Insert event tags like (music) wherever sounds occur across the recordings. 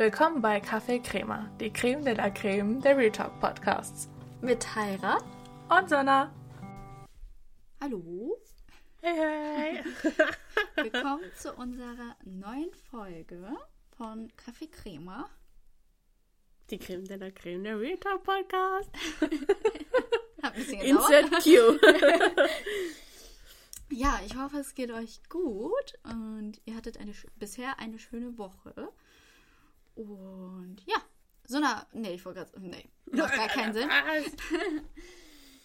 Willkommen bei Kaffee Crema, die Creme de la Creme der Real Talk Podcasts. Mit Heira. Und Sonna. Hallo. Hey, hey. (laughs) Willkommen (laughs) zu unserer neuen Folge von Kaffee Crema. Die Creme de la Creme der Real Talk Podcast. (laughs) Insert Q. Ja, ich hoffe, es geht euch gut und ihr hattet eine, bisher eine schöne Woche. Und ja, so eine. Nee, ich wollte gerade. Nee, macht gar keinen Sinn. (laughs)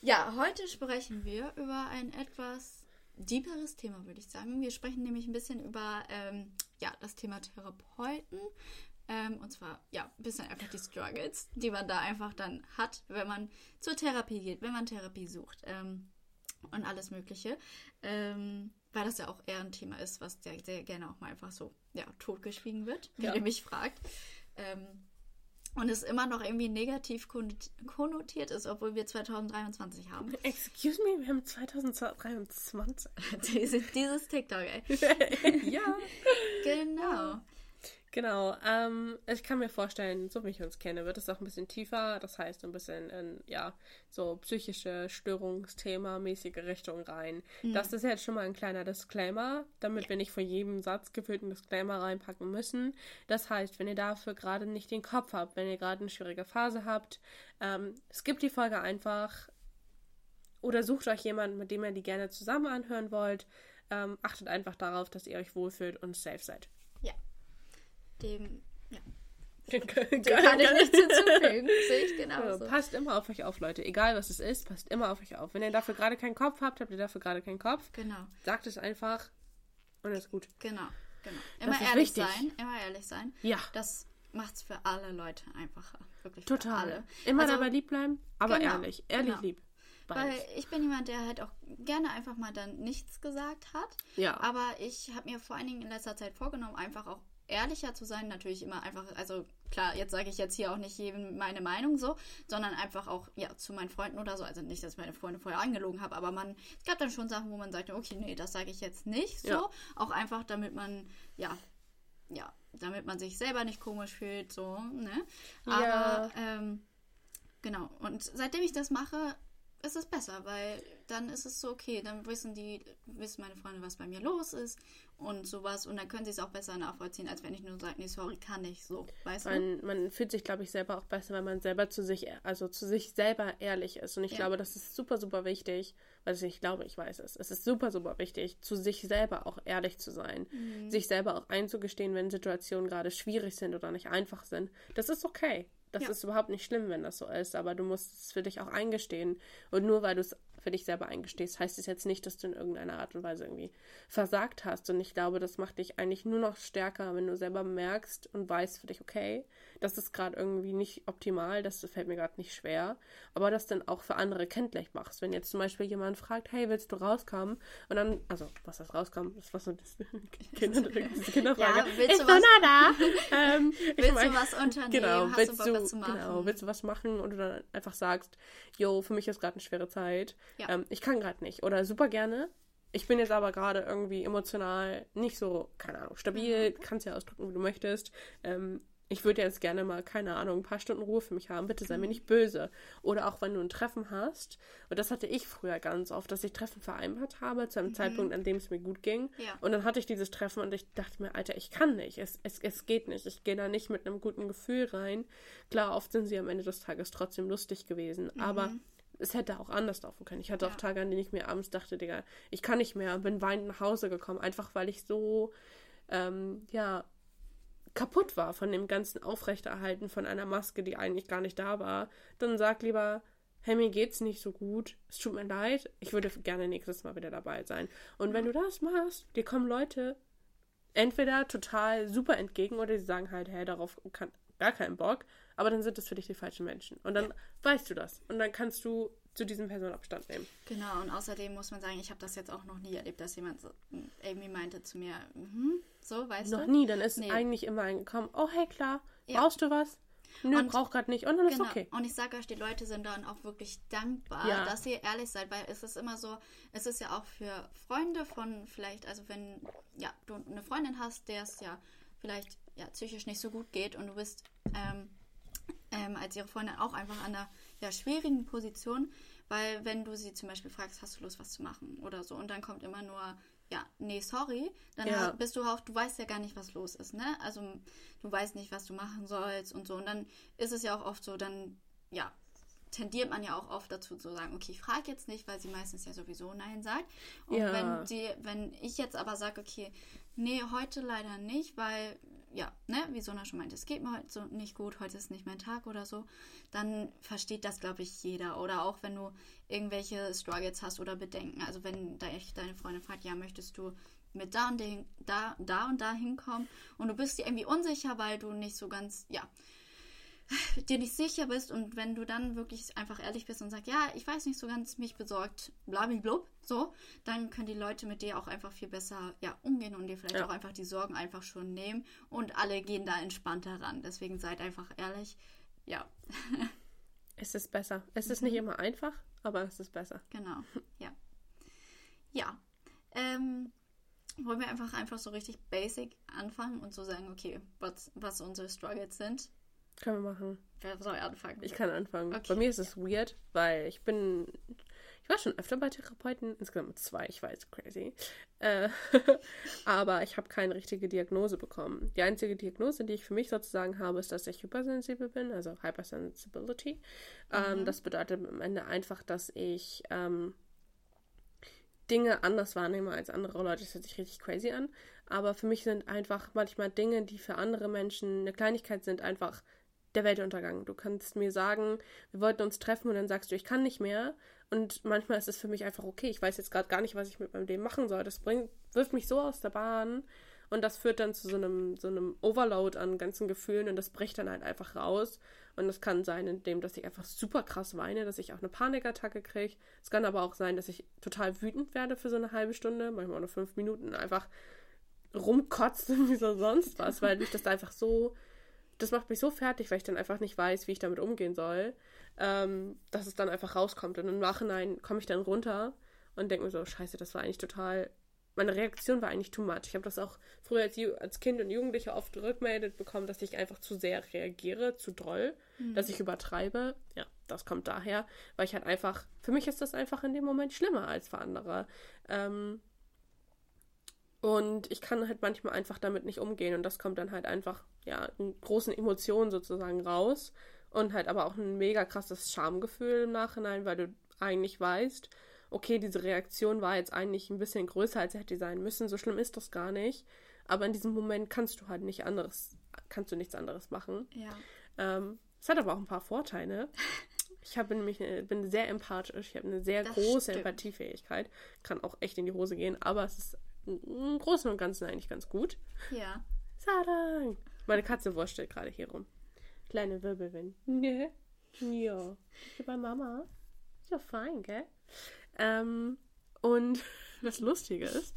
Ja, heute sprechen wir über ein etwas deeperes Thema, würde ich sagen. Wir sprechen nämlich ein bisschen über ähm, ja, das Thema Therapeuten. Ähm, und zwar, ja, ein bisschen einfach die Struggles, die man da einfach dann hat, wenn man zur Therapie geht, wenn man Therapie sucht ähm, und alles Mögliche. Ähm, weil das ja auch eher ein Thema ist, was sehr, sehr gerne auch mal einfach so ja, totgeschwiegen wird, wenn Ja. ihr mich fragt. Ähm, und es immer noch irgendwie negativ konnot- konnotiert ist, obwohl wir 2023 haben. (laughs) Excuse me, wir haben 2023. dieses, (laughs) dieses TikTok, ey. (laughs) ja. Genau. Genau, ähm, ich kann mir vorstellen, so wie ich uns kenne, wird es auch ein bisschen tiefer. Das heißt, ein bisschen in, ja, so psychische Störungsthema mäßige Richtung rein. Das ist jetzt schon mal ein kleiner Disclaimer, damit wir nicht vor jedem Satz gefühlt einen Disclaimer reinpacken müssen. Das heißt, wenn ihr dafür gerade nicht den Kopf habt, wenn ihr gerade eine schwierige Phase habt, ähm, skippt die Folge einfach oder sucht euch jemanden, mit dem ihr die gerne zusammen anhören wollt. Ähm, achtet einfach darauf, dass ihr euch wohlfühlt und safe seid. Ja. Dem, ja. Dem kann ich nichts hinzufügen. Sehe ich Ja, genauso. passt immer auf euch auf, Leute. Egal was es ist, passt immer auf euch auf. Wenn ihr dafür gerade keinen Kopf habt, habt ihr dafür gerade keinen Kopf. Genau, Sagt es einfach und ist gut. genau, genau. Immer ehrlich wichtig. sein, immer ehrlich sein. Ja. Das macht's für alle Leute einfacher. Wirklich Total. Immer Also, dabei lieb bleiben, aber genau, ehrlich. Ehrlich genau. lieb. Weil ich bin jemand, der halt auch gerne einfach mal dann nichts gesagt hat. Ja. Aber ich habe mir vor allen Dingen in letzter Zeit vorgenommen, einfach auch ehrlicher zu sein. Natürlich immer einfach, also klar, jetzt sage ich jetzt hier auch nicht jedem meine Meinung so, sondern einfach auch ja zu meinen Freunden oder so. Also nicht, dass ich meine Freunde vorher angelogen habe, aber man, es gab dann schon Sachen, wo man sagte, okay, nee, das sage ich jetzt nicht so. Ja. Auch einfach, damit man, ja, ja, damit man sich selber nicht komisch fühlt, so, ne? Aber, Ja. ähm, genau. Und seitdem ich das mache, ist es besser, weil dann ist es so, okay, dann wissen die, wissen meine Freunde, was bei mir los ist und sowas. Und dann können sie es auch besser nachvollziehen, als wenn ich nur sage, nee, sorry, kann ich so. Weißt du? Man, man fühlt sich, glaube ich, selber auch besser, wenn man selber zu sich, also zu sich selber ehrlich ist. Und ich Ja. glaube, das ist super, super wichtig. Also ich glaube, ich weiß es. Es ist super, super wichtig, zu sich selber auch ehrlich zu sein. Mhm. Sich selber auch einzugestehen, wenn Situationen gerade schwierig sind oder nicht einfach sind. Das ist okay. Das Ja. ist überhaupt nicht schlimm, wenn das so ist. Aber du musst es für dich auch eingestehen. Und nur weil du es für dich selber eingestehst, heißt es jetzt nicht, dass du in irgendeiner Art und Weise irgendwie versagt hast. Und ich glaube, das macht dich eigentlich nur noch stärker, wenn du selber merkst und weißt für dich, okay, das ist gerade irgendwie nicht optimal, das fällt mir gerade nicht schwer, aber das dann auch für andere kenntlich machst. Wenn jetzt zum Beispiel jemand fragt, hey, willst du rauskommen? Und dann, also, was heißt rauskommen? Das war (laughs) so das Kinder, diese Kinderfrage. Ja, willst ich (laughs) du was- da, ähm, Willst mein- du was unternehmen? Genau, Hast willst du, was zu machen? genau, willst du was machen und du dann einfach sagst, yo, für mich ist gerade eine schwere Zeit. Ja. Ähm, ich kann gerade nicht. Oder super gerne. Ich bin jetzt aber gerade irgendwie emotional nicht so, keine Ahnung, stabil, Mhm. kannst ja ausdrücken, wie du möchtest. Ähm, ich würde jetzt gerne mal, keine Ahnung, ein paar Stunden Ruhe für mich haben. Bitte sei Mhm. mir nicht böse. Oder auch wenn du ein Treffen hast. Und das hatte ich früher ganz oft, dass ich Treffen vereinbart habe zu einem Zeitpunkt, an dem es mir gut ging. Mhm. Ja. Und dann hatte ich dieses Treffen und ich dachte mir, Alter, ich kann nicht. Es, es, es geht nicht. Ich gehe da nicht mit einem guten Gefühl rein. Klar, oft sind sie am Ende des Tages trotzdem lustig gewesen. Aber es hätte auch anders laufen können. Ich hatte auch Ja. Tage, an denen ich mir abends dachte, Digga, ich kann nicht mehr bin weinend nach Hause gekommen, einfach weil ich so, ähm, ja, kaputt war von dem ganzen Aufrechterhalten von einer Maske, die eigentlich gar nicht da war. Dann sag lieber, hey, mir geht's nicht so gut, es tut mir leid, ich würde gerne nächstes Mal wieder dabei sein. Und wenn du das machst, dir kommen Leute entweder total super entgegen oder sie sagen halt, hey, darauf kann, gar keinen Bock, aber dann sind das für dich die falschen Menschen. Und dann weißt du das. Und dann kannst du zu diesen Personen Abstand nehmen. Genau, und außerdem muss man sagen, ich habe das jetzt auch noch nie erlebt, dass jemand so, Amy meinte zu mir, mhm, so, weißt Noch du? nie, dann ist Nee. eigentlich immer eingekommen, oh hey, klar, Ja. brauchst du was? Nö, Und- brauch grad nicht. Und dann ist Genau. okay. Und ich sage euch, die Leute sind dann auch wirklich dankbar, Ja. dass ihr ehrlich seid, weil es ist immer so, es ist ja auch für Freunde von vielleicht, also wenn ja, du eine Freundin hast, der es ja vielleicht ja, psychisch nicht so gut geht und du bist ähm, ähm, als ihre Freundin auch einfach an einer ja, schwierigen Position, weil wenn du sie zum Beispiel fragst, hast du Lust, was zu machen oder so, und dann kommt immer nur, ja, nee, sorry, dann Ja. bist du auch, du weißt ja gar nicht, was los ist, ne? Also du weißt nicht, was du machen sollst und so. Und dann ist es ja auch oft so, dann, ja, tendiert man ja auch oft dazu zu sagen, okay, ich frage jetzt nicht, weil sie meistens ja sowieso Nein sagt. Und Ja. wenn sie, wenn ich jetzt aber sage, okay, nee, heute leider nicht, weil, ja, ne, wie Sona schon meinte, es geht mir heute so nicht gut, heute ist nicht mein Tag oder so, dann versteht das, glaube ich, jeder. Oder auch wenn du irgendwelche Struggles hast oder Bedenken. Also wenn da echt deine Freundin fragt, ja, möchtest du mit da und dahin, da, da und da hinkommen und du bist dir irgendwie unsicher, weil du nicht so ganz, ja, dir nicht sicher bist und wenn du dann wirklich einfach ehrlich bist und sagst, ja, ich weiß nicht so ganz, mich besorgt, blablablub, so, dann können die Leute mit dir auch einfach viel besser ja, umgehen und dir vielleicht Ja. auch einfach die Sorgen einfach schon nehmen und alle gehen da entspannter ran. Deswegen seid einfach ehrlich, ja, (laughs) Es ist besser. Es ist nicht immer einfach, aber es ist besser. genau, ja. Ja, ähm, wollen wir einfach einfach so richtig basic anfangen und so sagen, okay, was, was unsere Struggles sind. Können wir machen. Wer soll anfangen? Ich kann anfangen. Okay. Bei mir ist es weird, weil ich bin. Ich war schon öfter bei Therapeuten, insgesamt zwei, ich weiß, crazy. Äh, (laughs) aber ich habe keine richtige Diagnose bekommen. Die einzige Diagnose, die ich für mich sozusagen habe, ist, dass ich hypersensibel bin, also Hypersensibility. Ähm, das bedeutet am Ende einfach, dass ich ähm, Dinge anders wahrnehme als andere Leute. Das hört sich richtig crazy an. Aber für mich sind einfach manchmal Dinge, die für andere Menschen eine Kleinigkeit sind, einfach der Weltuntergang. Du kannst mir sagen, wir wollten uns treffen und dann sagst du, ich kann nicht mehr. Und manchmal ist es für mich einfach okay. Ich weiß jetzt gerade gar nicht, was ich mit meinem Leben machen soll. Das bringt, wirft mich so aus der Bahn. Und das führt dann zu so einem, so einem Overload an ganzen Gefühlen und das bricht dann halt einfach raus. Und das kann sein, indem, dass ich einfach super krass weine, dass ich auch eine Panikattacke kriege. Es kann aber auch sein, dass ich total wütend werde für so eine halbe Stunde, manchmal auch nur fünf Minuten, einfach rumkotzt (laughs) wie so sonst was, weil mich das einfach so, das macht mich so fertig, weil ich dann einfach nicht weiß, wie ich damit umgehen soll, ähm, dass es dann einfach rauskommt. Und im Nachhinein komme ich dann runter und denke mir so, scheiße, das war eigentlich total, meine Reaktion war eigentlich too much. Ich habe das auch früher als, als Kind und Jugendliche oft rückmeldet bekommen, dass ich einfach zu sehr reagiere, zu doll, dass ich übertreibe. Ja, das kommt daher, weil ich halt einfach, für mich ist das einfach in dem Moment schlimmer als für andere. Ähm, und ich kann halt manchmal einfach damit nicht umgehen und das kommt dann halt einfach, ja, in großen Emotionen sozusagen raus und halt aber auch ein mega krasses Schamgefühl im Nachhinein, weil du eigentlich weißt, okay, diese Reaktion war jetzt eigentlich ein bisschen größer, als sie hätte sein müssen, so schlimm ist das gar nicht, aber in diesem Moment kannst du halt nicht anderes, kannst du nichts anderes machen. Ja. Ähm, es hat aber auch ein paar Vorteile. (laughs) Ich habe nämlich eine, bin sehr empathisch, ich habe eine sehr Das große stimmt. Empathiefähigkeit, kann auch echt in die Hose gehen, aber es ist im Großen und Ganzen eigentlich ganz gut. Ja. Sarang! Meine Katze wurschtelt gerade hier rum. Kleine Wirbelwind. Ne? Ja. Bist du bei Mama? Ist ja fein, gell? Ähm, und (laughs) das Lustige ist,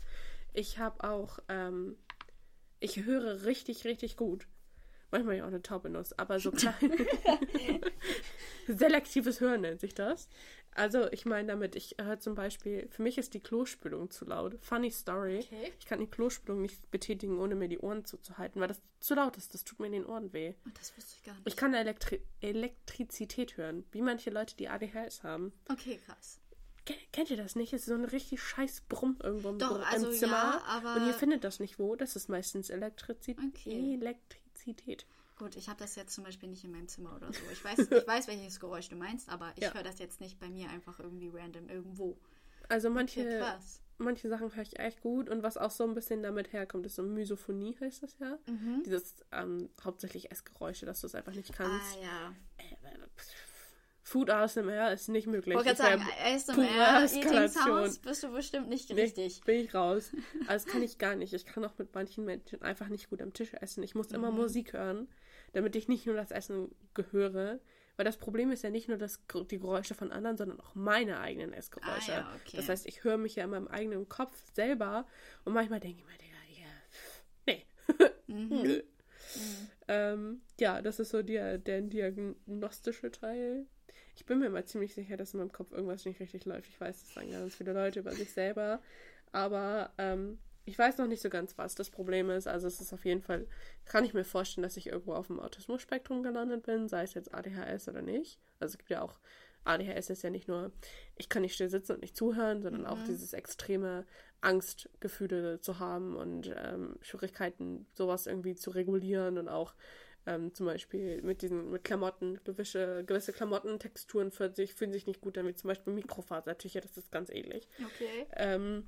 ich habe auch, ähm, ich höre richtig, richtig gut. Manchmal ja auch eine taube Nuss, aber so klein. (laughs) (laughs) Selektives Hören nennt sich das. Also, ich meine damit, ich höre zum Beispiel, für mich ist die Klospülung zu laut. Funny Story. Okay. Ich kann die Klospülung nicht betätigen, ohne mir die Ohren zuzuhalten, weil das zu laut ist. Das tut mir in den Ohren weh. Oh, das wusste ich gar nicht. Ich kann Elektri Elektrizität hören, wie manche Leute, die ADHS haben. Okay, krass. Ken- Kennt ihr das nicht? Es ist so ein richtig scheiß Brumm irgendwo im, Doch, Br- also im Zimmer. ja, aber- Und ihr findet das nicht wo. Das ist meistens Elektrizität. Okay. Elektrizität. Gut, ich habe das jetzt zum Beispiel nicht in meinem Zimmer oder so. Ich weiß, ich (laughs) weiß welches Geräusch du meinst, aber ich Ja. höre das jetzt nicht bei mir einfach irgendwie random irgendwo. Also manche, Okay, manche Sachen höre ich echt gut. Und was auch so ein bisschen damit herkommt, ist so Misophonie, heißt das ja. Mhm. Dieses ähm, hauptsächlich Essgeräusche, dass du es einfach nicht kannst. Ah ja. Food ASMR ist nicht möglich. Ich wollte gerade sagen, ASMR, Eating. Sounds bist du bestimmt nicht Nee, richtig. bin ich raus. (laughs) Also das kann ich gar nicht. Ich kann auch mit manchen Menschen einfach nicht gut am Tisch essen. Ich muss Mhm. immer Musik hören, damit ich nicht nur das Essen gehöre. Weil das Problem ist ja nicht nur das, die Geräusche von anderen, sondern auch meine eigenen Essgeräusche. Ah ja, okay. Das heißt, ich höre mich ja in meinem eigenen Kopf selber und manchmal denke ich mir, Digga, ja, nee. (laughs) Mhm. Nö. Ähm, ja, das ist so der, der diagnostische Teil. Ich bin mir mal ziemlich sicher, dass in meinem Kopf irgendwas nicht richtig läuft. Ich weiß, das sagen ganz viele Leute über sich selber. Aber ähm, ich weiß noch nicht so ganz, was das Problem ist. Also es ist auf jeden Fall, kann ich mir vorstellen, dass ich irgendwo auf dem Autismus-Spektrum gelandet bin, sei es jetzt ADHS oder nicht. Also es gibt ja auch, ADHS ist ja nicht nur, ich kann nicht still sitzen und nicht zuhören, sondern mhm. auch dieses extreme Angstgefühle zu haben und ähm, Schwierigkeiten, sowas irgendwie zu regulieren und auch ähm, zum Beispiel mit diesen, mit Klamotten, gewisse, gewisse Klamottentexturen fühlen sich, fühlen sich nicht gut damit, zum Beispiel Mikrofasertücher, das ist ganz ähnlich. Okay. Ähm,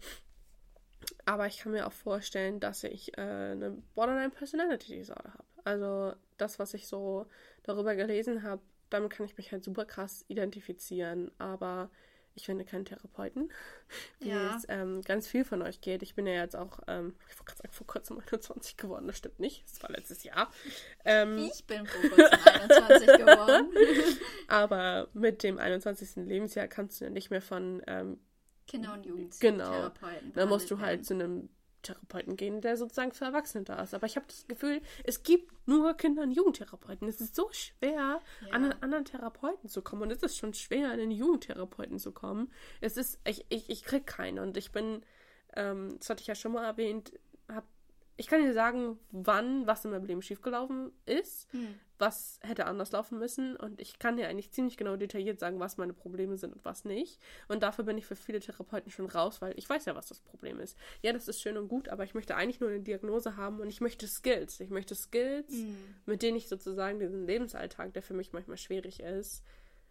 aber ich kann mir auch vorstellen, dass ich äh, eine Borderline Personality Disorder habe. Also das, was ich so darüber gelesen habe, damit kann ich mich halt super krass identifizieren. Aber ich finde keinen Therapeuten, (laughs) wie ja. es ähm, ganz viel von euch geht. Ich bin ja jetzt auch, ähm, ich wollte gerade sagen, vor kurzem (laughs) 21 geworden, das stimmt nicht, das war letztes Jahr. Ähm, ich bin vor kurzem 21 geworden. (laughs) aber mit dem 21. Lebensjahr kannst du ja nicht mehr von ähm, Kinder- und Jugendtherapeuten. Genau. Dann musst du halt zu einem Therapeuten gehen, der sozusagen für Erwachsene da ist. Aber ich habe das Gefühl, es gibt nur Kinder- und Jugendtherapeuten. Es ist so schwer, ja. an einen anderen Therapeuten zu kommen. Und es ist schon schwer, an einen Jugendtherapeuten zu kommen. Es ist, ich, ich, ich krieg keinen. Und ich bin, ähm, das hatte ich ja schon mal erwähnt, habe ich kann dir sagen, wann was in meinem Leben schiefgelaufen ist, hm. Was hätte anders laufen müssen und ich kann dir eigentlich ziemlich genau detailliert sagen, was meine Probleme sind und was nicht. Und dafür bin ich für viele Therapeuten schon raus, weil ich weiß ja, was das Problem ist. Ja, das ist schön und gut, aber ich möchte eigentlich nur eine Diagnose haben und ich möchte Skills. Ich möchte Skills, hm. mit denen ich sozusagen diesen Lebensalltag, der für mich manchmal schwierig ist,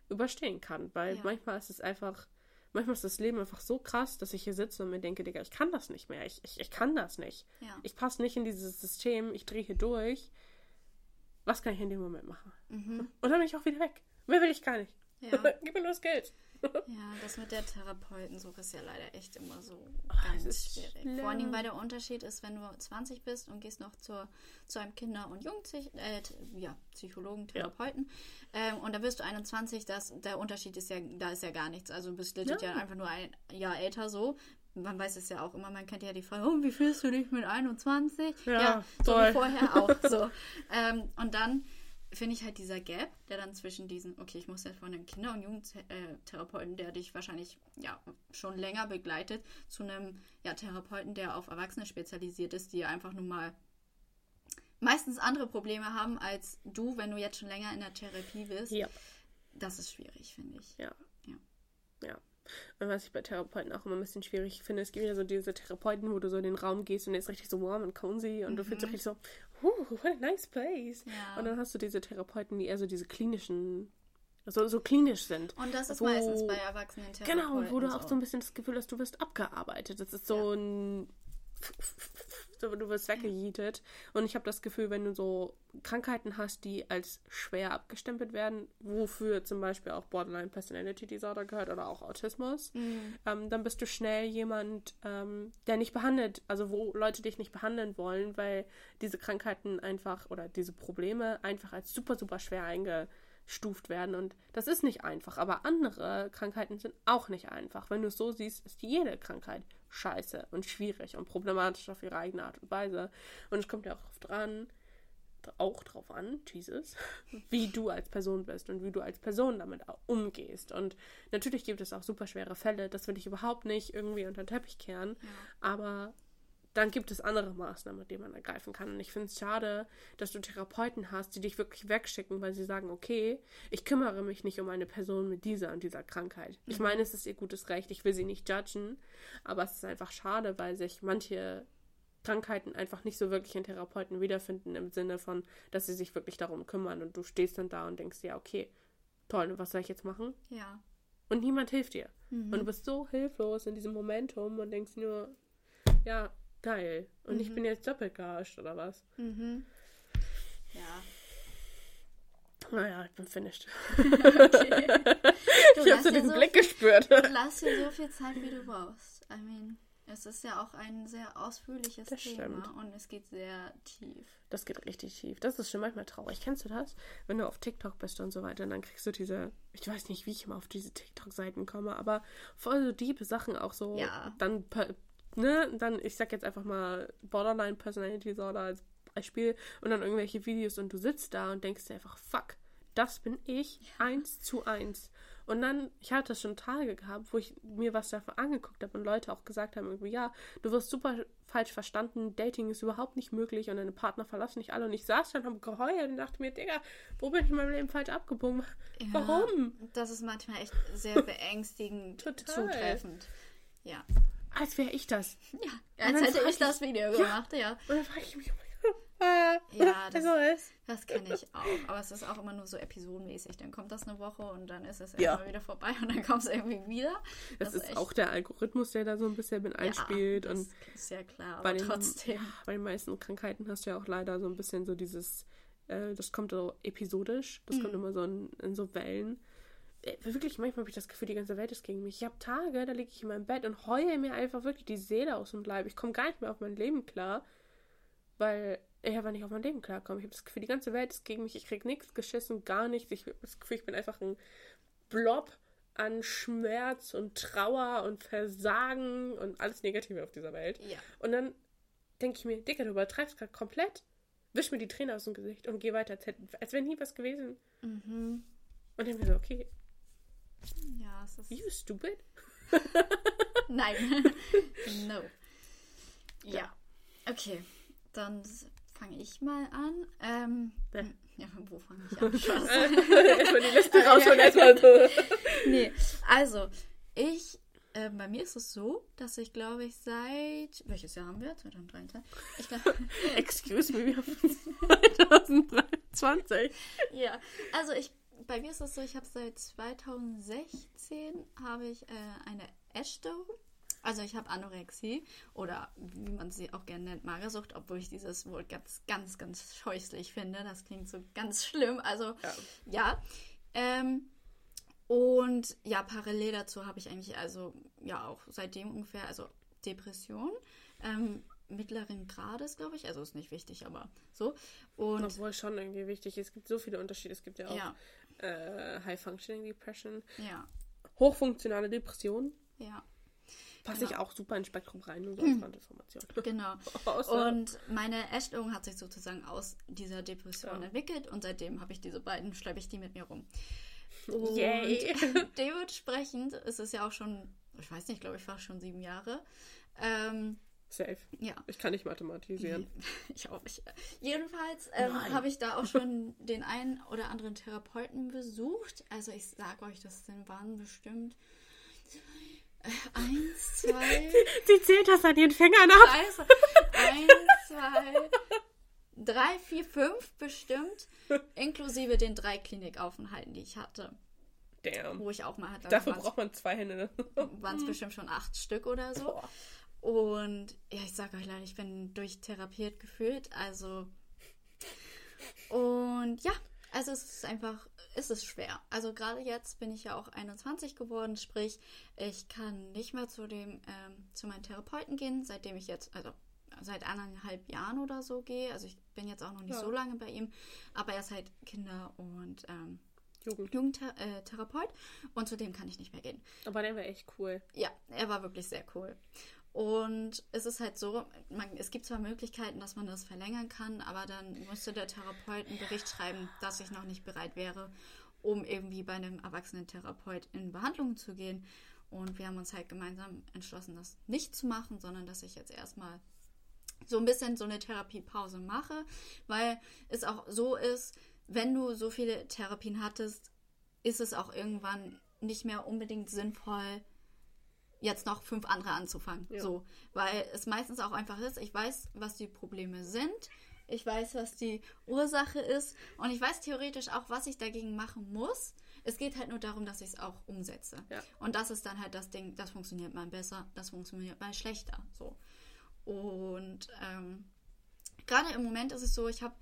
überstehen kann. Weil ja. manchmal ist es einfach manchmal ist das Leben einfach so krass, dass ich hier sitze und mir denke, Digga, ich kann das nicht mehr. Ich, ich, ich kann das nicht. Ja. Ich passe nicht in dieses System, ich drehe hier durch. Was kann ich in dem Moment machen? Mhm. Und dann bin ich auch wieder weg. Mehr will ich gar nicht. Ja. (laughs) Gib mir nur das Geld. (laughs) Ja, das mit der Therapeutensuche ist ja leider echt immer so oh, ganz schwierig. Schlimm. Vor allem, weil der Unterschied ist, wenn du 20 bist und gehst noch zur, zu einem Kinder- und Jugendpsychologen, äh, ja, Psychologen, Therapeuten, ja. ähm, und da bist du 21, das, der Unterschied ist ja, da ist ja gar nichts. Also du bist legit ja. ja einfach nur ein Jahr älter so. Man weiß es ja auch immer, man kennt ja die Frage, oh, wie fühlst du dich mit 21? Ja, ja so wie vorher auch. So. (laughs) ähm, und dann finde ich halt dieser Gap, der dann zwischen diesen, okay, ich muss ja von einem Kinder- und Jugendtherapeuten, der dich wahrscheinlich ja schon länger begleitet, zu einem ja, Therapeuten, der auf Erwachsene spezialisiert ist, die einfach nur mal meistens andere Probleme haben als du, wenn du jetzt schon länger in der Therapie bist. Ja. Das ist schwierig, finde ich. Ja. Ja. Ja. Und was ich bei Therapeuten auch immer ein bisschen schwierig finde, es gibt ja so diese Therapeuten, wo du so in den Raum gehst und der ist richtig so warm und cozy und mhm. du fühlst dich richtig so, what a nice place. Ja. Und dann hast du diese Therapeuten, die eher so diese klinischen, so, so klinisch sind. Und das ist wo, meistens bei erwachsenen Therapeuten. Genau, wo du auch so ein bisschen das Gefühl hast, du wirst abgearbeitet. Das ist so ja. ein du wirst weggejietet. Und ich habe das Gefühl, wenn du so Krankheiten hast, die als schwer abgestempelt werden, wofür zum Beispiel auch Borderline Personality Disorder gehört oder auch Autismus, mhm. ähm, dann bist du schnell jemand, ähm, der nicht behandelt, also wo Leute dich nicht behandeln wollen, weil diese Krankheiten einfach oder diese Probleme einfach als super, super schwer eingestuft werden. Und das ist nicht einfach. Aber andere Krankheiten sind auch nicht einfach. Wenn du es so siehst, ist jede Krankheit scheiße und schwierig und problematisch auf ihre eigene Art und Weise. Und es kommt ja auch oft dran, auch drauf an, Jesus, (laughs) wie du als Person bist und wie du als Person damit umgehst. Und natürlich gibt es auch super schwere Fälle, das will ich überhaupt nicht irgendwie unter den Teppich kehren, ja. aber dann gibt es andere Maßnahmen, die man ergreifen kann. Und ich finde es schade, dass du Therapeuten hast, die dich wirklich wegschicken, weil sie sagen, okay, ich kümmere mich nicht um eine Person mit dieser und dieser Krankheit. Ich mhm. meine, es ist ihr gutes Recht, ich will sie nicht judgen, aber es ist einfach schade, weil sich manche Krankheiten einfach nicht so wirklich in Therapeuten wiederfinden, im Sinne von, dass sie sich wirklich darum kümmern und du stehst dann da und denkst, ja, okay, toll, was soll ich jetzt machen? Ja. Und niemand hilft dir. Mhm. Und du bist so hilflos in diesem Momentum und denkst nur, ja, Geil. Und mhm. ich bin jetzt doppelt gearscht, oder was? Mhm. Ja. Naja, ich bin finished. (laughs) (laughs) okay. ich habe so diesen so Blick viel, gespürt. Lass dir so viel Zeit, wie du brauchst. I mean, es ist ja auch ein sehr ausführliches das Thema stimmt. und es geht sehr tief. Das geht richtig tief. Das ist schon manchmal traurig. Kennst du das? Wenn du auf TikTok bist und so weiter, dann kriegst du diese, ich weiß nicht, wie ich immer auf diese TikTok-Seiten komme, aber voll so diebe Sachen auch so. Ja. Dann ne, dann, ich sag jetzt einfach mal Borderline Personality Disorder als Beispiel und dann irgendwelche Videos und du sitzt da und denkst dir einfach, fuck, das bin ich, ja. eins zu eins. Und dann, ich hatte schon Tage gehabt, wo ich mir was davon angeguckt habe und Leute auch gesagt haben, irgendwie, ja, du wirst super falsch verstanden, Dating ist überhaupt nicht möglich und deine Partner verlassen nicht alle. Und ich saß dann am geheult und dachte mir, Digga, wo bin ich in meinem Leben falsch abgebogen? Ja, Warum? Das ist manchmal echt sehr (laughs) beängstigend Total. zutreffend. Ja. Als wäre ich das. Ja, als hätte frag ich das Video gemacht, ja. Und dann frage ich mich, (laughs) äh, Ja, das-. Das kenne ich auch. Aber es ist auch immer nur so episodenmäßig. Dann kommt das eine Woche und dann ist es Ja. erstmal wieder vorbei und dann kommt es irgendwie wieder. Das, ist echt- auch der Algorithmus, der da so ein bisschen mit einspielt. ja, und das ist ja klar, bei aber den, trotzdem. bei den meisten Krankheiten hast du ja auch leider so ein bisschen so dieses, äh, das kommt so episodisch, das Mhm. kommt immer so in, in so Wellen. Äh, Wirklich, manchmal habe ich das Gefühl, die ganze Welt ist gegen mich. Ich habe Tage, da liege ich in meinem Bett und heule mir einfach wirklich die Seele aus dem Leib. Ich komme gar nicht mehr auf mein Leben klar, weil ich einfach nicht auf mein Leben klarkomme. Ich habe das Gefühl, die ganze Welt ist gegen mich. Ich krieg nichts geschissen, gar nichts. Ich habe das Gefühl, ich bin einfach ein Blob an Schmerz und Trauer und Versagen und alles Negative auf dieser Welt. Ja. Und dann denke ich mir, Dicker, du übertreibst gerade komplett. Wisch mir die Tränen aus dem Gesicht und geh weiter, als, hätte, als wäre nie was gewesen. Mhm. Und dann bin ich so, okay, Ja, es ist. you stupid? (laughs) Nein. (laughs) no. Ja. Okay. Dann fange ich mal an. Ähm, Ja. ja, wo fange ich an? (laughs) Erstmal die Liste rausholen, erstmal so. nee, also, ich, äh, bei mir ist es so, dass ich glaube ich seit, welches Jahr haben wir? 2023? Ich glaube, Excuse me, wir haben 2023. ja, also ich, bei mir ist es so, ich habe seit 2016 habe ich äh, eine Essstörung. Also ich habe Anorexie oder wie man sie auch gerne nennt, Magersucht, obwohl ich dieses Wort ganz, ganz, ganz scheußlich finde. Das klingt so ganz schlimm. Also Ja. ja. Ähm, und ja, parallel dazu habe ich eigentlich also ja auch seitdem ungefähr, also Depression. Ähm, mittleren Grades, glaube ich. Also ist nicht wichtig, aber so. Und Obwohl schon irgendwie wichtig. Es gibt so viele Unterschiede. Es gibt ja auch ja, äh, High Functioning Depression, ja, hochfunktionale Depression. ja, Passe Genau. ich auch super ins Spektrum rein, nur so als Randinformation. (laughs) genau. Und meine Essstörung hat sich sozusagen aus dieser Depression Ja. entwickelt und seitdem habe ich diese beiden, schleppe ich die mit mir rum. Und Yay. (laughs) dementsprechend ist es ja auch schon, ich weiß nicht, glaube ich, fast schon sieben Jahre. Ähm, Safe. ja, Ich kann nicht mathematisieren. (laughs) ich auch nicht. Jedenfalls ähm, habe ich da auch schon (laughs) den einen oder anderen Therapeuten besucht. Also ich sage euch, das sind, waren bestimmt äh, eins, zwei, (laughs) Sie zählt das an ihren Fingern ab. also, eins, zwei, drei, vier, fünf bestimmt. Inklusive den drei Klinikaufenthalten, die ich hatte. Damn. Wo ich auch mal hatte. Dafür waren's- braucht man zwei Hände. Ne? waren es bestimmt schon acht Stück oder so. Boah. Und ja, ich sage euch leider, ich bin durchtherapiert gefühlt. Also. Und ja, also es ist einfach, es ist schwer. Also gerade jetzt bin ich ja auch 21 geworden, sprich, ich kann nicht mehr zu dem, ähm, zu meinem Therapeuten gehen, seitdem ich jetzt, also seit anderthalb Jahren oder so gehe. Also ich bin jetzt auch noch nicht Ja. so lange bei ihm, aber er ist halt Kinder- und ähm, Jugend. Jugendtherapeut und zu dem kann ich nicht mehr gehen. Aber der wäre echt cool. Ja, er war wirklich sehr cool. Und es ist halt so, man, es gibt zwar Möglichkeiten, dass man das verlängern kann, aber dann müsste der Therapeut einen Bericht schreiben, dass ich noch nicht bereit wäre, um irgendwie bei einem erwachsenen Therapeut in Behandlung zu gehen. Und wir haben uns halt gemeinsam entschlossen, das nicht zu machen, sondern dass ich jetzt erstmal so ein bisschen so eine Therapiepause mache, weil es auch so ist, wenn du so viele Therapien hattest, ist es auch irgendwann nicht mehr unbedingt sinnvoll, jetzt noch fünf andere anzufangen. Ja. So, weil es meistens auch einfach ist, ich weiß, was die Probleme sind, ich weiß, was die Ursache ist und ich weiß theoretisch auch, was ich dagegen machen muss. Es geht halt nur darum, dass ich es auch umsetze. Ja. Und das ist dann halt das Ding, das funktioniert mal besser, das funktioniert mal schlechter. So. Und ähm, gerade im Moment ist es so, ich habe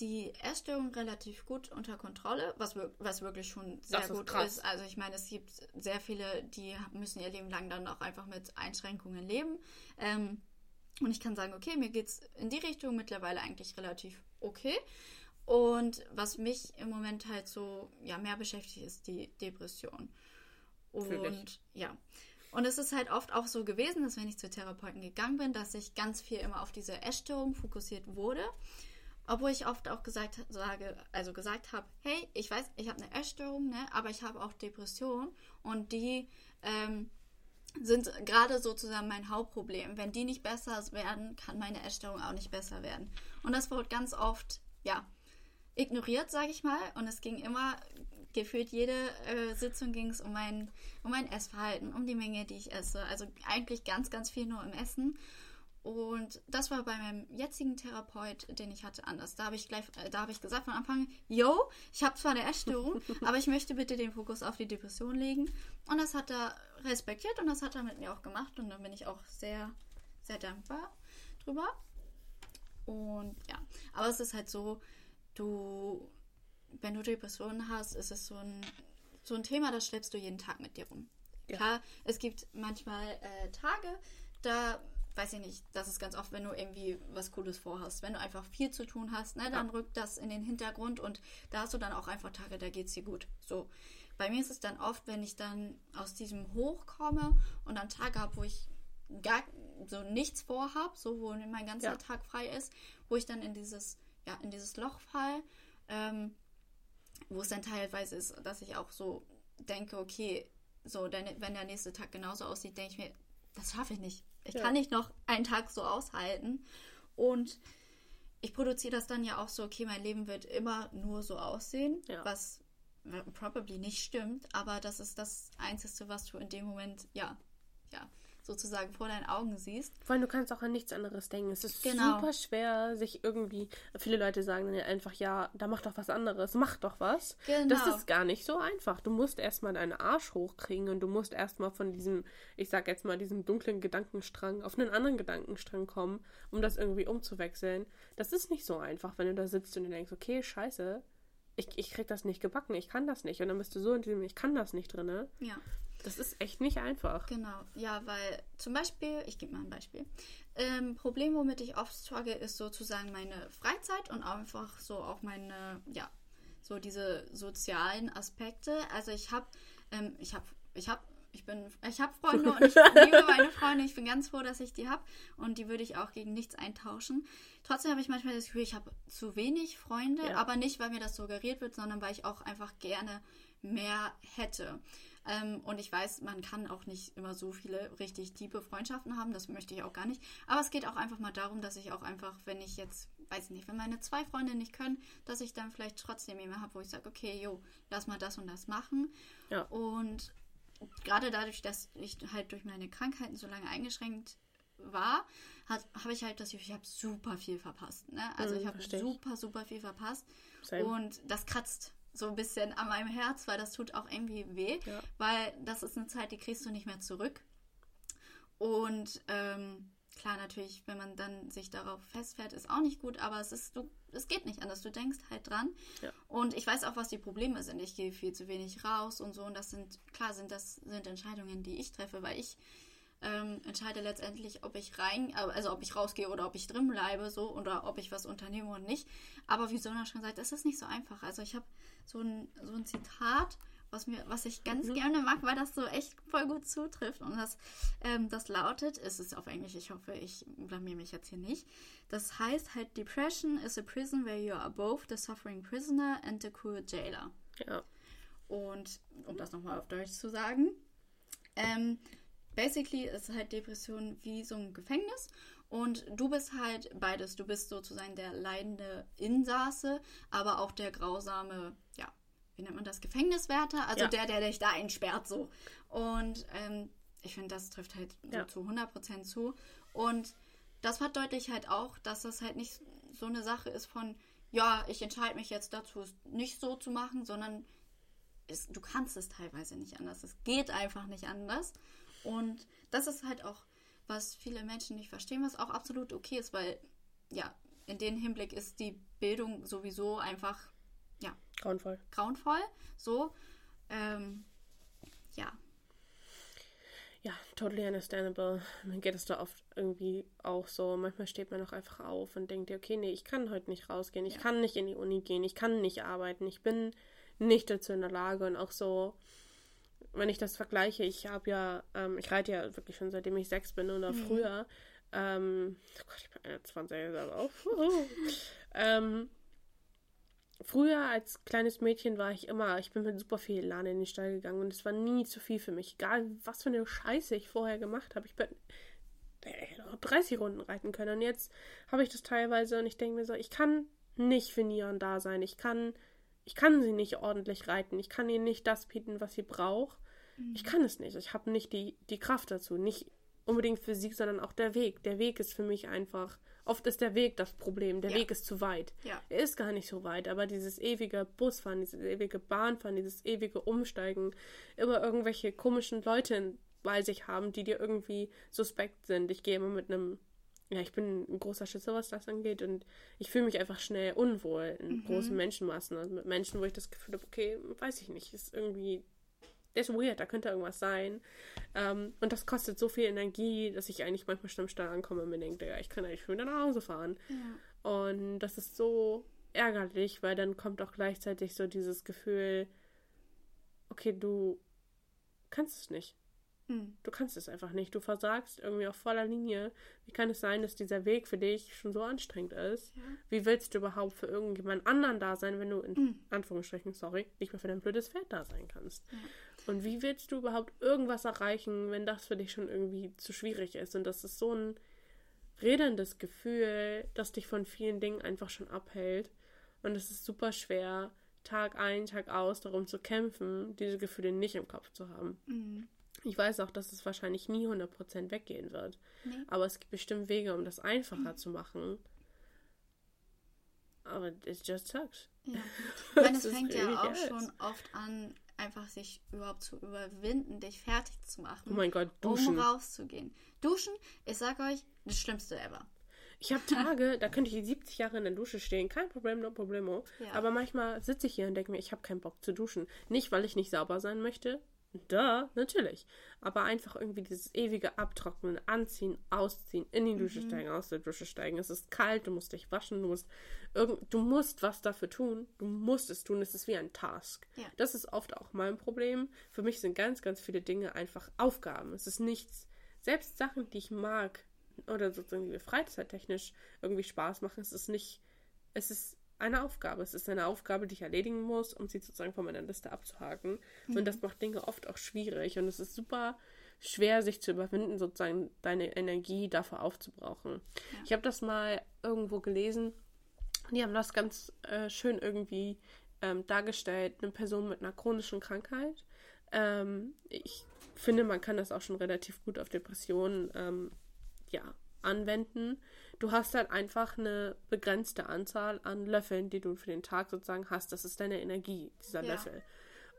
die Essstörung relativ gut unter Kontrolle, was, wir- was wirklich schon sehr Das ist gut krass. ist. Also ich meine, es gibt sehr viele, die müssen ihr Leben lang dann auch einfach mit Einschränkungen leben. Ähm, und ich kann sagen, okay, mir geht es in die Richtung mittlerweile eigentlich relativ okay. Und was mich im Moment halt so ja, mehr beschäftigt, ist die Depression. Und ja. Und es ist halt oft auch so gewesen, dass wenn ich zur Therapeuten gegangen bin, dass ich ganz viel immer auf diese Essstörung fokussiert wurde. Obwohl ich oft auch gesagt sage, also gesagt habe, hey, ich weiß, ich habe eine Essstörung, ne, aber ich habe auch Depression und die ähm, sind gerade sozusagen mein Hauptproblem. Wenn die nicht besser werden, kann meine Essstörung auch nicht besser werden. Und das wurde ganz oft, ja, ignoriert, sage ich mal. Und es ging immer, gefühlt jede äh, Sitzung ging es um mein, um mein Essverhalten, um die Menge, die ich esse. Also eigentlich ganz, ganz viel nur im Essen. Und das war bei meinem jetzigen Therapeut, den ich hatte, anders. Da habe ich gleich, äh, da habe ich gesagt von Anfang, yo, ich habe zwar eine Essstörung, (laughs) aber ich möchte bitte den Fokus auf die Depression legen. Und das hat er respektiert und das hat er mit mir auch gemacht. Und da bin ich auch sehr, sehr dankbar drüber. Und ja, aber es ist halt so, du, wenn du Depressionen hast, ist es so ein, so ein Thema, das schleppst du jeden Tag mit dir rum. Ja. Klar, es gibt manchmal äh, Tage, da weiß ich nicht, das ist ganz oft, wenn du irgendwie was Cooles vorhast. Wenn du einfach viel zu tun hast, ne, dann ja. rückt das in den Hintergrund und da hast du dann auch einfach Tage, da geht es dir gut. So. Bei mir ist es dann oft, wenn ich dann aus diesem Hoch komme und dann Tage habe, wo ich gar so nichts vorhab, so wo mein ganzer ja. Tag frei ist, wo ich dann in dieses, ja, in dieses Loch fall, ähm, wo es dann teilweise ist, dass ich auch so denke, okay, so, wenn der nächste Tag genauso aussieht, denke ich mir, das schaffe ich nicht. Ich ja. kann nicht noch einen Tag so aushalten. Und ich produziere das dann ja auch so, okay, mein Leben wird immer nur so aussehen, ja. was probably nicht stimmt, aber das ist das Einzige, was du in dem Moment, ja, ja, sozusagen vor deinen Augen siehst. Vor allem, du kannst auch an nichts anderes denken. Es ist genau. super schwer, sich irgendwie. Viele Leute sagen dann einfach, ja, da mach doch was anderes, mach doch was. Genau. Das ist gar nicht so einfach. Du musst erstmal deinen Arsch hochkriegen und du musst erstmal von diesem, ich sag jetzt mal, diesem dunklen Gedankenstrang auf einen anderen Gedankenstrang kommen, um das irgendwie umzuwechseln. Das ist nicht so einfach, wenn du da sitzt und du denkst, okay, scheiße. Ich, ich krieg das nicht gebacken, ich kann das nicht. Und dann bist du so in diesem, ich kann das nicht drin. Ja. Das ist echt nicht einfach. Genau, ja, weil zum Beispiel, ich gebe mal ein Beispiel. Ähm, Problem, womit ich oft struggle, ist sozusagen meine Freizeit und einfach so auch meine, ja, so diese sozialen Aspekte. Also ich habe, ähm, ich habe, ich habe ich bin, ich habe Freunde und ich (laughs) liebe meine Freunde. Ich bin ganz froh, dass ich die habe und die würde ich auch gegen nichts eintauschen. Trotzdem habe ich manchmal das Gefühl, ich habe zu wenig Freunde, ja. aber nicht, weil mir das suggeriert wird, sondern weil ich auch einfach gerne mehr hätte. Ähm, und ich weiß, man kann auch nicht immer so viele richtig tiefe Freundschaften haben. Das möchte ich auch gar nicht. Aber es geht auch einfach mal darum, dass ich auch einfach, wenn ich jetzt, weiß ich nicht, wenn meine zwei Freunde nicht können, dass ich dann vielleicht trotzdem jemanden habe, wo ich sage, okay, jo, lass mal das und das machen. Ja. Und gerade dadurch, dass ich halt durch meine Krankheiten so lange eingeschränkt war, habe ich halt das Gefühl, ich habe super viel verpasst. Ne? Also mhm, ich habe super, super viel verpasst. Same. Und das kratzt so ein bisschen an meinem Herz, weil das tut auch irgendwie weh, ja. weil das ist eine Zeit, die kriegst du nicht mehr zurück. Und ähm, klar, natürlich, wenn man dann sich darauf festfährt, ist auch nicht gut, aber es ist, du, es geht nicht anders. Du denkst halt dran. Ja. Und ich weiß auch, was die Probleme sind. Ich gehe viel zu wenig raus und so. Und das sind, klar, sind das sind Entscheidungen, die ich treffe, weil ich ähm, entscheide letztendlich, ob ich rein, also ob ich rausgehe oder ob ich drin bleibe, so oder ob ich was unternehme und nicht. Aber wie Sona schon sagt, das ist nicht so einfach. Also ich habe so ein, so ein Zitat, was mir, was ich ganz mhm. gerne mag, weil das so echt voll gut zutrifft. Und das, ähm, das lautet, es ist auf Englisch, ich hoffe, ich blamier mich jetzt hier nicht. Das heißt halt, Depression is a prison where you are both the suffering prisoner and the cruel jailer. Ja. Und um das nochmal auf Deutsch zu sagen, ähm, basically ist halt Depression wie so ein Gefängnis und du bist halt beides. Du bist sozusagen der leidende Insasse, aber auch der grausame, ja, wie nennt man das, Gefängniswärter, also ja. der, der dich da einsperrt so. Und ähm, ich finde, das trifft halt so ja. zu 100% zu. Und das verdeutlicht halt auch, dass das halt nicht so eine Sache ist von, ja, ich entscheide mich jetzt dazu, es nicht so zu machen, sondern es, du kannst es teilweise nicht anders. Es geht einfach nicht anders. Und das ist halt auch, was viele Menschen nicht verstehen, was auch absolut okay ist, weil ja, in dem Hinblick ist die Bildung sowieso einfach, ja. Grauenvoll. Grauenvoll. So. Ähm, ja. Ja, totally understandable. Mir geht es da oft irgendwie auch so. Manchmal steht man auch einfach auf und denkt, okay, nee, ich kann heute nicht rausgehen, ich ja. kann nicht in die Uni gehen, ich kann nicht arbeiten, ich bin nicht dazu in der Lage und auch so wenn ich das vergleiche, ich habe ja, ähm, ich reite ja wirklich schon seitdem ich sechs bin oder mhm. früher, Ähm, oh Gott, ich bin 21 aber auch. ähm, früher als kleines Mädchen war ich immer, ich bin mit super viel Elan in den Stall gegangen und es war nie zu viel für mich. Egal, was für eine Scheiße ich vorher gemacht habe. Ich bin 30 Runden reiten können. Und jetzt habe ich das teilweise und ich denke mir so, ich kann nicht für Nion da sein. Ich kann, ich kann sie nicht ordentlich reiten. Ich kann ihr nicht das bieten, was sie braucht. Mhm. Ich kann es nicht. Ich habe nicht die, die Kraft dazu. Nicht unbedingt Physik, sondern auch der Weg. Der Weg ist für mich einfach. Oft ist der Weg das Problem. Der ja. Weg ist zu weit. Ja. Er ist gar nicht so weit, aber dieses ewige Busfahren, dieses ewige Bahnfahren, dieses ewige Umsteigen, immer irgendwelche komischen Leute bei sich haben, die dir irgendwie suspekt sind. Ich gehe immer mit einem, ja, ich bin ein großer Schütze, was das angeht, und ich fühle mich einfach schnell unwohl in mhm. großen Menschenmassen. Also mit Menschen, wo ich das Gefühl habe, okay, weiß ich nicht, ist irgendwie der ist weird, da könnte irgendwas sein. Ähm, und das kostet so viel Energie, dass ich eigentlich manchmal schon am Stall ankomme und mir denke, ja, ich kann eigentlich schon wieder nach Hause fahren. Ja. Und das ist so ärgerlich, weil dann kommt auch gleichzeitig so dieses Gefühl, okay, du kannst es nicht. Hm. Du kannst es einfach nicht. Du versagst irgendwie auf voller Linie. Wie kann es sein, dass dieser Weg für dich schon so anstrengend ist? Ja. Wie willst du überhaupt für irgendjemand anderen da sein, wenn du in Hm. Anführungsstrichen, sorry, nicht mehr für dein blödes Pferd da sein kannst? Ja. Und wie willst du überhaupt irgendwas erreichen, wenn das für dich schon irgendwie zu schwierig ist? Und das ist so ein redendes Gefühl, das dich von vielen Dingen einfach schon abhält. Und es ist super schwer, Tag ein, Tag aus darum zu kämpfen, diese Gefühle nicht im Kopf zu haben. Mhm. Ich weiß auch, dass es wahrscheinlich nie 100% weggehen wird. Nee. Aber es gibt bestimmt Wege, um das einfacher zu machen. Aber it just sucks. Ja. (laughs) Ich meine, es ist fängt ja auch geil. schon oft an, einfach sich überhaupt zu überwinden, dich fertig zu machen, Oh mein Gott, um duschen. rauszugehen. Duschen, ich sag euch, das Schlimmste ever. Ich habe Tage, (laughs) da könnte ich 70 Jahre in der Dusche stehen, kein Problem, no problemo. Ja. Aber manchmal sitze ich hier und denke mir, ich habe keinen Bock zu duschen. Nicht, weil ich nicht sauber sein möchte. Da, natürlich. Aber einfach irgendwie dieses ewige Abtrocknen, Anziehen, Ausziehen, in die Dusche steigen, aus der Dusche steigen. Es ist kalt, du musst dich waschen, du musst, irgend, du musst was dafür tun. Du musst es tun. Es ist wie ein Task. Ja. Das ist oft auch mein Problem. Für mich sind ganz, ganz viele Dinge einfach Aufgaben. Es ist nichts, selbst Sachen, die ich mag oder sozusagen die mir freizeittechnisch irgendwie Spaß machen, es ist nicht, es ist eine Aufgabe. Es ist eine Aufgabe, die ich erledigen muss, um sie sozusagen von meiner Liste abzuhaken. Und das macht Dinge oft auch schwierig. Und es ist super schwer, sich zu überwinden, sozusagen deine Energie dafür aufzubrauchen. Ich habe das mal irgendwo gelesen. Die haben das ganz äh, schön irgendwie ähm, dargestellt. Eine Person mit einer chronischen Krankheit. Ähm, ich finde, man kann das auch schon relativ gut auf Depressionen ähm, ja, anwenden. Du hast halt einfach eine begrenzte Anzahl an Löffeln, die du für den Tag sozusagen hast. Das ist deine Energie, dieser Ja. Löffel.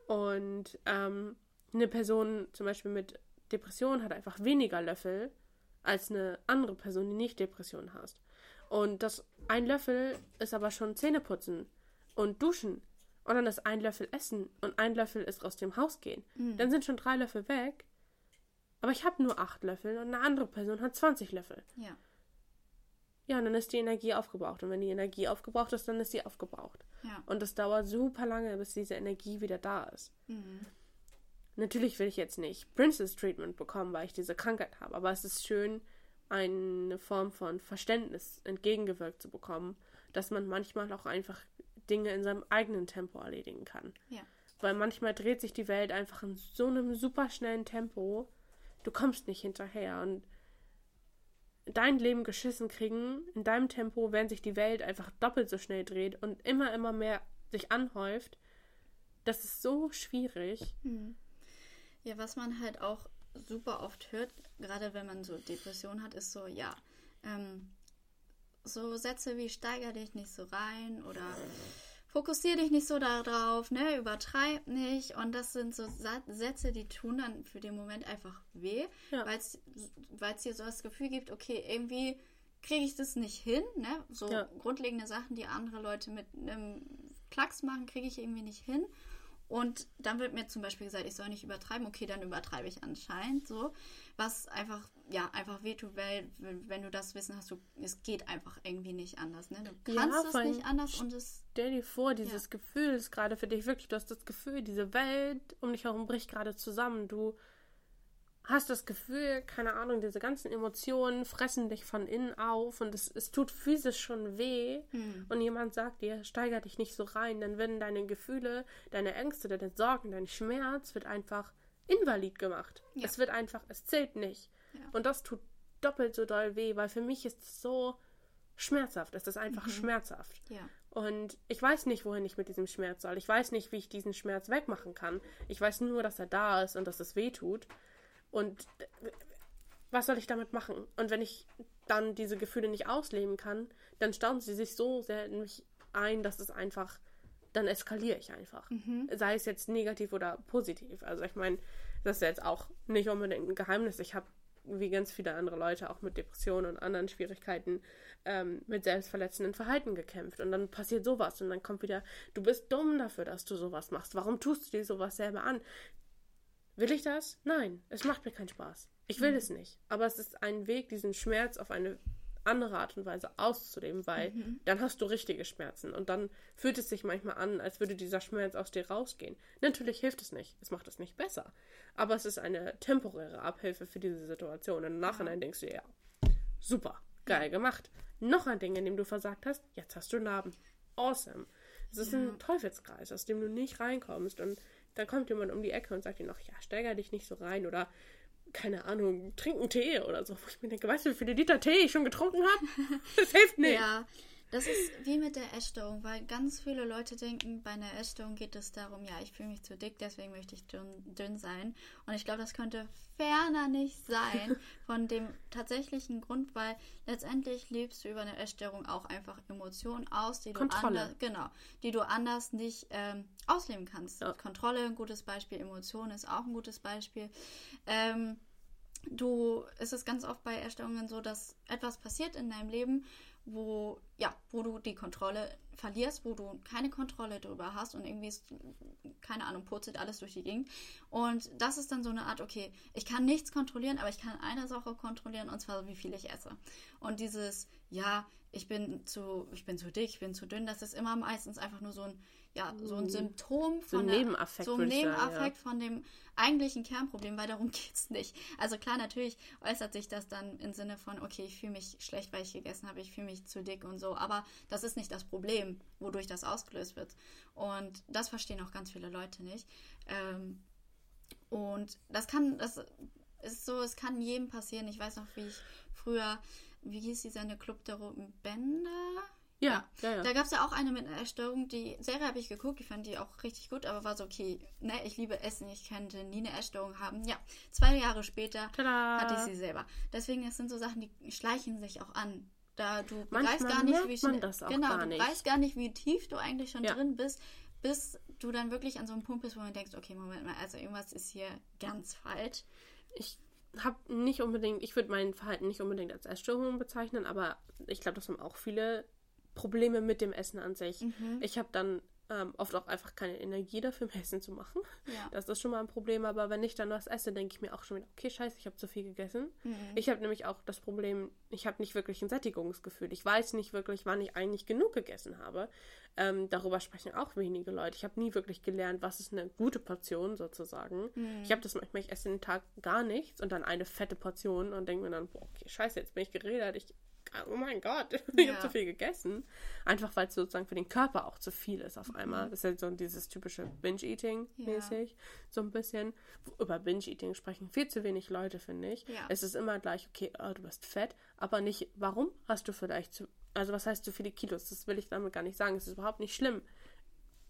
Und ähm, eine Person zum Beispiel mit Depression hat einfach weniger Löffel als eine andere Person, die nicht Depression hast. Und das ein Löffel ist aber schon Zähneputzen und Duschen. Und dann ist ein Löffel Essen und ein Löffel ist aus dem Haus gehen. Dann sind schon drei Löffel weg. Aber ich habe nur acht Löffel und eine andere Person hat 20 Löffel. Ja. Ja, und dann ist die Energie aufgebraucht. Und wenn die Energie aufgebraucht ist, dann ist sie aufgebraucht. Ja. Und es dauert super lange, bis diese Energie wieder da ist. Mhm. Natürlich will ich jetzt nicht Princess Treatment bekommen, weil ich diese Krankheit habe. Aber es ist schön, eine Form von Verständnis entgegengewirkt zu bekommen, dass man manchmal auch einfach Dinge in seinem eigenen Tempo erledigen kann. Ja. Weil manchmal dreht sich die Welt einfach in so einem super schnellen Tempo, du kommst nicht hinterher und dein Leben geschissen kriegen, in deinem Tempo, während sich die Welt einfach doppelt so schnell dreht und immer, immer mehr sich anhäuft, das ist so schwierig. Ja, was man halt auch super oft hört, gerade wenn man so Depression hat, ist so, ja, ähm, so Sätze wie steiger dich nicht so rein oder fokussier dich nicht so darauf, ne, übertreib nicht. Und das sind so Sätze, die tun dann für den Moment einfach weh, Ja. weil es dir so das Gefühl gibt, okay, irgendwie kriege ich das nicht hin, ne? So Ja. grundlegende Sachen, die andere Leute mit einem Klacks machen, kriege ich irgendwie nicht hin. Und dann wird mir zum Beispiel gesagt, ich soll nicht übertreiben. Okay, dann übertreibe ich anscheinend so. Was einfach, ja, einfach wehtut, weil, wenn du das Wissen hast, du, es geht einfach irgendwie nicht anders. Ne? Du Ja, kannst es vor allem nicht anders und es. Stell dir vor, dieses Ja. Gefühl ist gerade für dich wirklich, du hast das Gefühl, diese Welt um dich herum bricht gerade zusammen. Du hast das Gefühl, keine Ahnung, diese ganzen Emotionen fressen dich von innen auf und es, es tut physisch schon weh Hm. und jemand sagt dir, steiger dich nicht so rein, dann werden deine Gefühle, deine Ängste, deine Sorgen, dein Schmerz wird einfach invalid gemacht. Ja. Es wird einfach, es zählt nicht. Ja. Und das tut doppelt so doll weh, weil für mich ist es so schmerzhaft. Es ist einfach schmerzhaft. Ja. Und ich weiß nicht, wohin ich mit diesem Schmerz soll. Ich weiß nicht, wie ich diesen Schmerz wegmachen kann. Ich weiß nur, dass er da ist und dass es weh tut. Und was soll ich damit machen? Und wenn ich dann diese Gefühle nicht ausleben kann, dann stauen sie sich so sehr in mich ein, dass es einfach, dann eskaliere ich einfach. Sei es jetzt negativ oder positiv. Also ich meine, das ist jetzt auch nicht unbedingt ein Geheimnis. Ich habe wie ganz viele andere Leute auch mit Depressionen und anderen Schwierigkeiten ähm, mit selbstverletzenden Verhalten gekämpft. Und dann passiert sowas und dann kommt wieder, du bist dumm dafür, dass du sowas machst. Warum tust du dir sowas selber an? Will ich das? Nein, es macht mir keinen Spaß. Ich will es nicht. Aber es ist ein Weg, diesen Schmerz auf eine andere Art und Weise auszuleben, weil dann hast du richtige Schmerzen und dann fühlt es sich manchmal an, als würde dieser Schmerz aus dir rausgehen. Natürlich hilft es nicht, es macht es nicht besser, aber es ist eine temporäre Abhilfe für diese Situation. Und im Nachhinein denkst du ja, super, geil gemacht. Noch ein Ding, in dem du versagt hast, jetzt hast du Narben. Awesome. Es ist ein Teufelskreis, aus dem du nicht reinkommst und dann kommt jemand um die Ecke und sagt dir noch, ja, steiger dich nicht so rein oder keine Ahnung, trink einen Tee oder so. Wo ich mir denke, weißt du, wie viele Liter Tee ich schon getrunken habe? (laughs) Das hilft nicht. Ja, das ist wie mit der Essstörung, weil ganz viele Leute denken, bei einer Essstörung geht es darum, ja, ich fühle mich zu dick, deswegen möchte ich dünn, dünn sein. Und ich glaube, das könnte ferner nicht sein (laughs) von dem tatsächlichen Grund, weil letztendlich lebst du über eine Essstörung auch einfach Emotionen aus, die du Kontrolle. anders, genau, die du anders nicht ähm, ausleben kannst. Ja. Kontrolle ein gutes Beispiel, Emotion ist auch ein gutes Beispiel. Ähm, du, es ist ganz oft bei Erstörungen so, dass etwas passiert in deinem Leben, wo, ja, wo du die Kontrolle verlierst, wo du keine Kontrolle darüber hast und irgendwie ist, keine Ahnung, purzelt alles durch die Gegend. Und das ist dann so eine Art, okay, ich kann nichts kontrollieren, aber ich kann eine Sache kontrollieren und zwar, wie viel ich esse. Und dieses, ja, ich bin zu, ich bin zu dick, ich bin zu dünn, das ist immer meistens einfach nur so ein, ja, so ein Symptom So von ein der- Nebenaffekt, so ein ich sagen, Nebenaffekt von dem eigentlichen Kernproblem, weil darum (laughs) geht's nicht. Also klar, natürlich äußert sich das dann im Sinne von, okay, ich fühle mich schlecht, weil ich gegessen habe, ich fühle mich zu dick und so, aber das ist nicht das Problem, wodurch das ausgelöst wird. Und das verstehen auch ganz viele Leute nicht. Ähm, und das kann, das ist so, es kann jedem passieren. Ich weiß noch, wie ich früher, wie hieß die Sende Club der Roten Bänder? Ja, ja, ja. Da gab es ja auch eine mit einer Essstörung. Die Serie habe ich geguckt, ich fand die auch richtig gut, aber war so, okay, ne, ich liebe Essen, ich könnte nie eine Essstörung haben. Ja, zwei Jahre später Tada! hatte ich sie selber. Deswegen, es sind so Sachen, die schleichen sich auch an. Da du Manchmal weißt gar nicht, wie schnell, das auch genau, gar du nicht. weißt gar nicht, wie tief du eigentlich schon Ja. drin bist, bis du dann wirklich an so einem Punkt bist, wo du denkst, okay, Moment mal, also irgendwas ist hier ganz falsch. ich habe nicht unbedingt, ich würde mein Verhalten nicht unbedingt als Essstörung bezeichnen, aber ich glaube, das haben auch viele Probleme mit dem Essen an sich. Mhm. Ich habe dann ähm, oft auch einfach keine Energie dafür, mehr Essen zu machen. Ja. Das ist schon mal ein Problem, aber wenn ich dann was esse, denke ich mir auch schon wieder, okay, scheiße, ich habe zu viel gegessen. Mhm. Ich habe nämlich auch das Problem, ich habe nicht wirklich ein Sättigungsgefühl. Ich weiß nicht wirklich, wann ich eigentlich genug gegessen habe. Ähm, darüber sprechen auch wenige Leute. Ich habe nie wirklich gelernt, was ist eine gute Portion sozusagen. Mhm. Ich habe das manchmal, ich esse den Tag gar nichts und dann eine fette Portion und denke mir dann, boah, okay, scheiße, jetzt bin ich geredet. Ich, oh mein Gott, (laughs) ich Ja. habe zu viel gegessen. Einfach weil es sozusagen für den Körper auch zu viel ist auf Mhm. einmal. Das ist halt so dieses typische Binge-Eating-mäßig. So ein bisschen. Über Binge-Eating sprechen viel zu wenig Leute, finde ich. Ja. Es ist immer gleich, okay, oh, du bist fett, aber nicht, warum hast du vielleicht zu, also was heißt zu viele Kilos? Das will ich damit gar nicht sagen. Es ist überhaupt nicht schlimm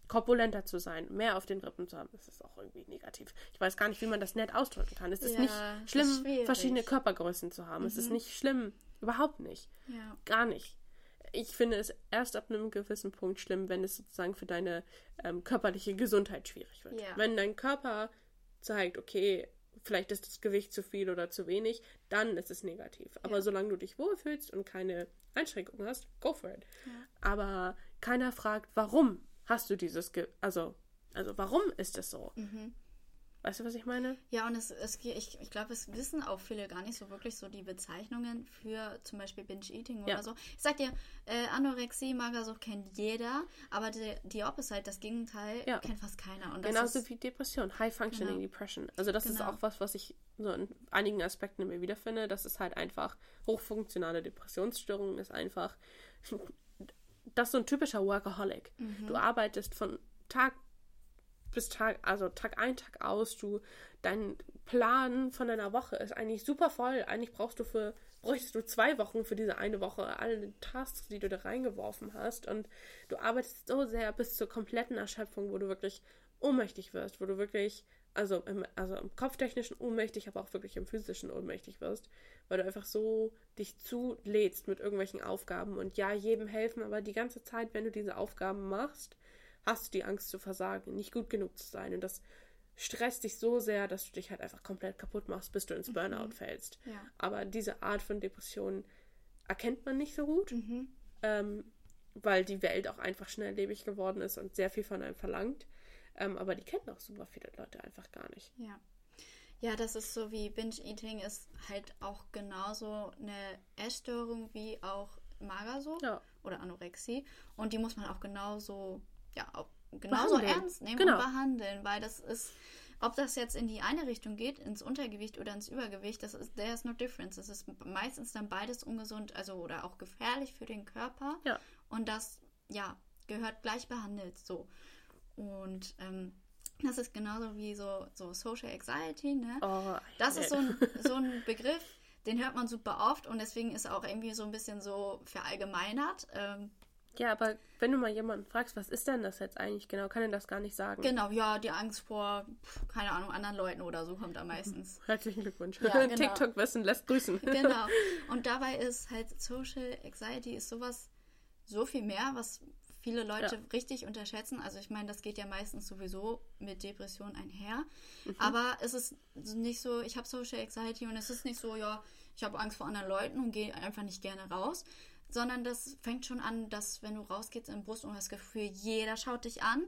korpulenter zu sein, mehr auf den Rippen zu haben, das ist auch irgendwie negativ. Ich weiß gar nicht, wie man das nett ausdrücken kann. Es ist Ja, nicht ist schlimm. Mhm. verschiedene Körpergrößen zu haben. Es ist nicht schlimm, überhaupt nicht. Ja. Gar nicht. Ich finde es erst ab einem gewissen Punkt schlimm, wenn es sozusagen für deine ähm, körperliche Gesundheit schwierig wird. Ja. Wenn dein Körper zeigt, okay, vielleicht ist das Gewicht zu viel oder zu wenig, dann ist es negativ. Aber Ja. solange du dich wohlfühlst und keine Einschränkungen hast, go for it. Aber keiner fragt, warum hast du dieses, Ge also, also warum ist es so? Mhm. Weißt du, was ich meine? Ja, und es, es ich, ich glaube, es wissen auch viele gar nicht so wirklich so die Bezeichnungen für zum Beispiel Binge-Eating oder Ja. so. Ich sag dir, äh, Anorexie, Magersucht kennt jeder, aber die, die Opposite, das Gegenteil, Ja. kennt fast keiner. Und Genauso ist, wie Depression, High Functioning Genau. Depression. Also das ist Genau. auch was, was ich so in einigen Aspekten in mir wiederfinde. Das ist halt einfach hochfunktionale Depressionsstörung ist einfach (laughs) das ist so ein typischer Workaholic. Mhm. Du arbeitest von Tag bis Tag, also Tag ein, Tag aus, du, dein Plan von deiner Woche ist eigentlich super voll. Eigentlich brauchst du für, bräuchtest du zwei Wochen für diese eine Woche, alle Tasks, die du da reingeworfen hast. Und du arbeitest so sehr bis zur kompletten Erschöpfung, wo du wirklich ohnmächtig wirst, wo du wirklich, also im, also im kopftechnischen ohnmächtig, aber auch wirklich im physischen ohnmächtig wirst, weil du einfach so dich zulädst mit irgendwelchen Aufgaben und ja, jedem helfen, aber die ganze Zeit, wenn du diese Aufgaben machst, hast du die Angst zu versagen, nicht gut genug zu sein. Und das stresst dich so sehr, dass du dich halt einfach komplett kaputt machst, bis du ins Burnout fällst. Ja. Aber diese Art von Depression erkennt man nicht so gut, Mhm. ähm, weil die Welt auch einfach schnelllebig geworden ist und sehr viel von einem verlangt. Ähm, aber die kennen auch super viele Leute einfach gar nicht. Ja. Ja, das ist so wie Binge-Eating ist halt auch genauso eine Essstörung wie auch Magersucht Ja. oder Anorexie. Und die muss man auch genauso, ja, auch genauso Behandeln. ernst nehmen Genau. und behandeln, weil das ist, ob das jetzt in die eine Richtung geht, ins Untergewicht oder ins Übergewicht, das ist, there's no difference. Es ist meistens dann beides ungesund, also oder auch gefährlich für den Körper. Ja. Und das, ja, gehört gleich behandelt, so. Und ähm, das ist genauso wie so, so Social Anxiety, ne? Oh, Das ist so ein, (laughs) so ein Begriff, den hört man super oft und deswegen ist er auch irgendwie so ein bisschen so verallgemeinert. Ähm, Ja, aber wenn du mal jemanden fragst, was ist denn das jetzt eigentlich genau, kann er das gar nicht sagen. genau, ja, die Angst vor, keine Ahnung, anderen Leuten oder so kommt da meistens. (laughs) Herzlichen Glückwunsch. Ja, (laughs) genau. TikTok-Wissen lässt grüßen. (laughs) genau. Und dabei ist halt Social Anxiety ist sowas so viel mehr, was viele Leute Ja. richtig unterschätzen. Also ich meine, das geht ja meistens sowieso mit Depression einher. Mhm. Aber es ist nicht so, ich habe Social Anxiety und es ist nicht so, ja, ich habe Angst vor anderen Leuten und gehe einfach nicht gerne raus. Sondern das fängt schon an, dass wenn du rausgehst im Bus und hast das Gefühl, jeder schaut dich an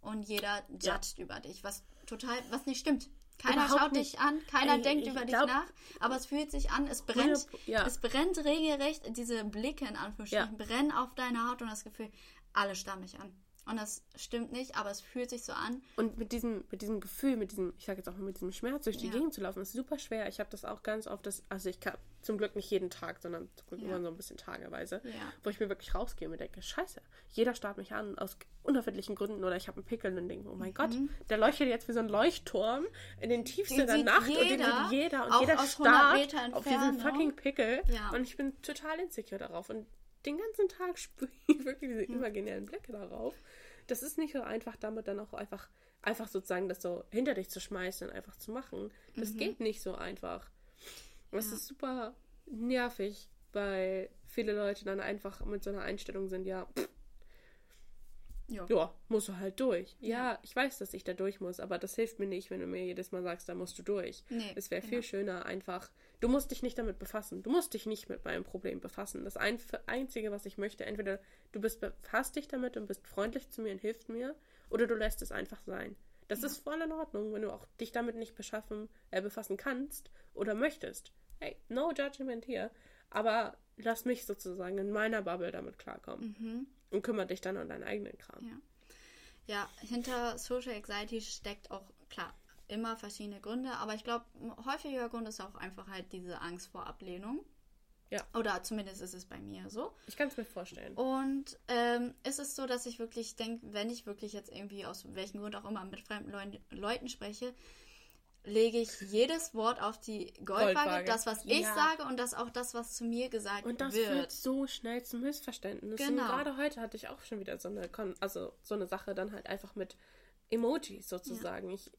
und jeder Ja. judgt über dich, was total, was nicht stimmt. Keiner Überhaupt schaut nicht. dich an, keiner Ey, denkt ich über glaub- dich nach, aber es fühlt sich an, es brennt, Ja. es brennt regelrecht, diese Blicke in Anführungsstrichen brennen auf deiner Haut und das Gefühl, alle starren mich an. Und das stimmt nicht, aber es fühlt sich so an. Und mit diesem, mit diesem Gefühl, mit diesem, ich sage jetzt auch mal, mit diesem Schmerz durch die Ja. Gegend zu laufen, ist super schwer. Ich habe das auch ganz oft, das, also ich kann zum Glück nicht jeden Tag, sondern zum Glück Ja. immer so ein bisschen tageweise, Ja. wo ich mir wirklich rausgehe und mir denke, scheiße, jeder starrt mich an aus unerfindlichen Gründen oder ich habe einen Pickel und denke, oh mein Gott, der leuchtet jetzt wie so ein Leuchtturm in den tiefsten Den der Nacht und den jeder, sieht jeder und jeder aus 100 starrt auf diesen Entfernung. fucking Pickel und ich bin total insecure darauf und den ganzen Tag spüre ich (laughs) wirklich diese imaginären Blicke darauf. Das ist nicht so einfach, damit dann auch einfach, einfach sozusagen das so hinter dich zu schmeißen und einfach zu machen. Das geht nicht so einfach. Und es ist super nervig, weil viele Leute dann einfach mit so einer Einstellung sind, ja, pff, Ja. ja, musst du halt durch. Ja, ich weiß, dass ich da durch muss, aber das hilft mir nicht, wenn du mir jedes Mal sagst, da musst du durch. Nee, es wäre genau. viel schöner, einfach. Du musst dich nicht damit befassen. Du musst dich nicht mit meinem Problem befassen. Das ein, Einzige, was ich möchte, entweder du bist, befasst dich damit und bist freundlich zu mir und hilfst mir, oder du lässt es einfach sein. Das ist voll in Ordnung, wenn du auch dich damit nicht beschaffen, äh, befassen kannst oder möchtest. Hey, no judgment hier. Aber lass mich sozusagen in meiner Bubble damit klarkommen. Und kümmere dich dann um deinen eigenen Kram. Ja. Ja, hinter Social Anxiety steckt auch, klar, immer verschiedene Gründe, aber ich glaube, häufiger Grund ist auch einfach halt diese Angst vor Ablehnung. Ja. Oder zumindest ist es bei mir so. Ich kann es mir vorstellen. Und ähm, es ist so, dass ich wirklich denke, wenn ich wirklich jetzt irgendwie aus welchem Grund auch immer mit fremden Leuten, Leuten spreche, lege ich jedes Wort auf die Goldwaage, Goldwaage. das, was ich Ja. sage und das auch das, was zu mir gesagt Und das wird. führt so schnell zu Missverständnissen. Genau. Gerade heute hatte ich auch schon wieder so eine, Kon also so eine Sache dann halt einfach mit Emojis sozusagen. Ich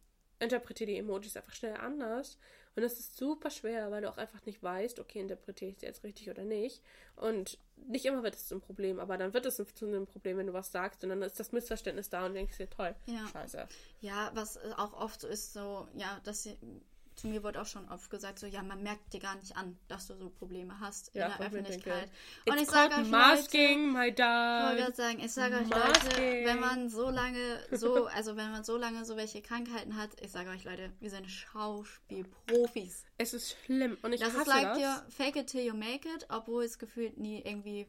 interpretiere die Emojis einfach schnell anders. Und das ist super schwer, weil du auch einfach nicht weißt, okay, interpretiere ich sie jetzt richtig oder nicht. Und nicht immer wird es zum Problem, aber dann wird es zu einem Problem, wenn du was sagst und dann ist das Missverständnis da und denkst dir, toll, Ja. scheiße. Ja, was auch oft so ist, so, ja, dass sie, zu mir wurde auch schon oft gesagt, so, ja, man merkt dir gar nicht an, dass du so Probleme hast Ja, in der ich Öffentlichkeit. Und ich sage euch, masking, my Ich wollte dad. gerade sagen, ich sage euch Masking. Leute, wenn man so lange so, also wenn man so lange so welche Krankheiten hat, ich sage euch Leute, wir sind Schauspielprofis. Es ist schlimm und ich Das hasse like das. dir fake it till you make it, obwohl es gefühlt nie irgendwie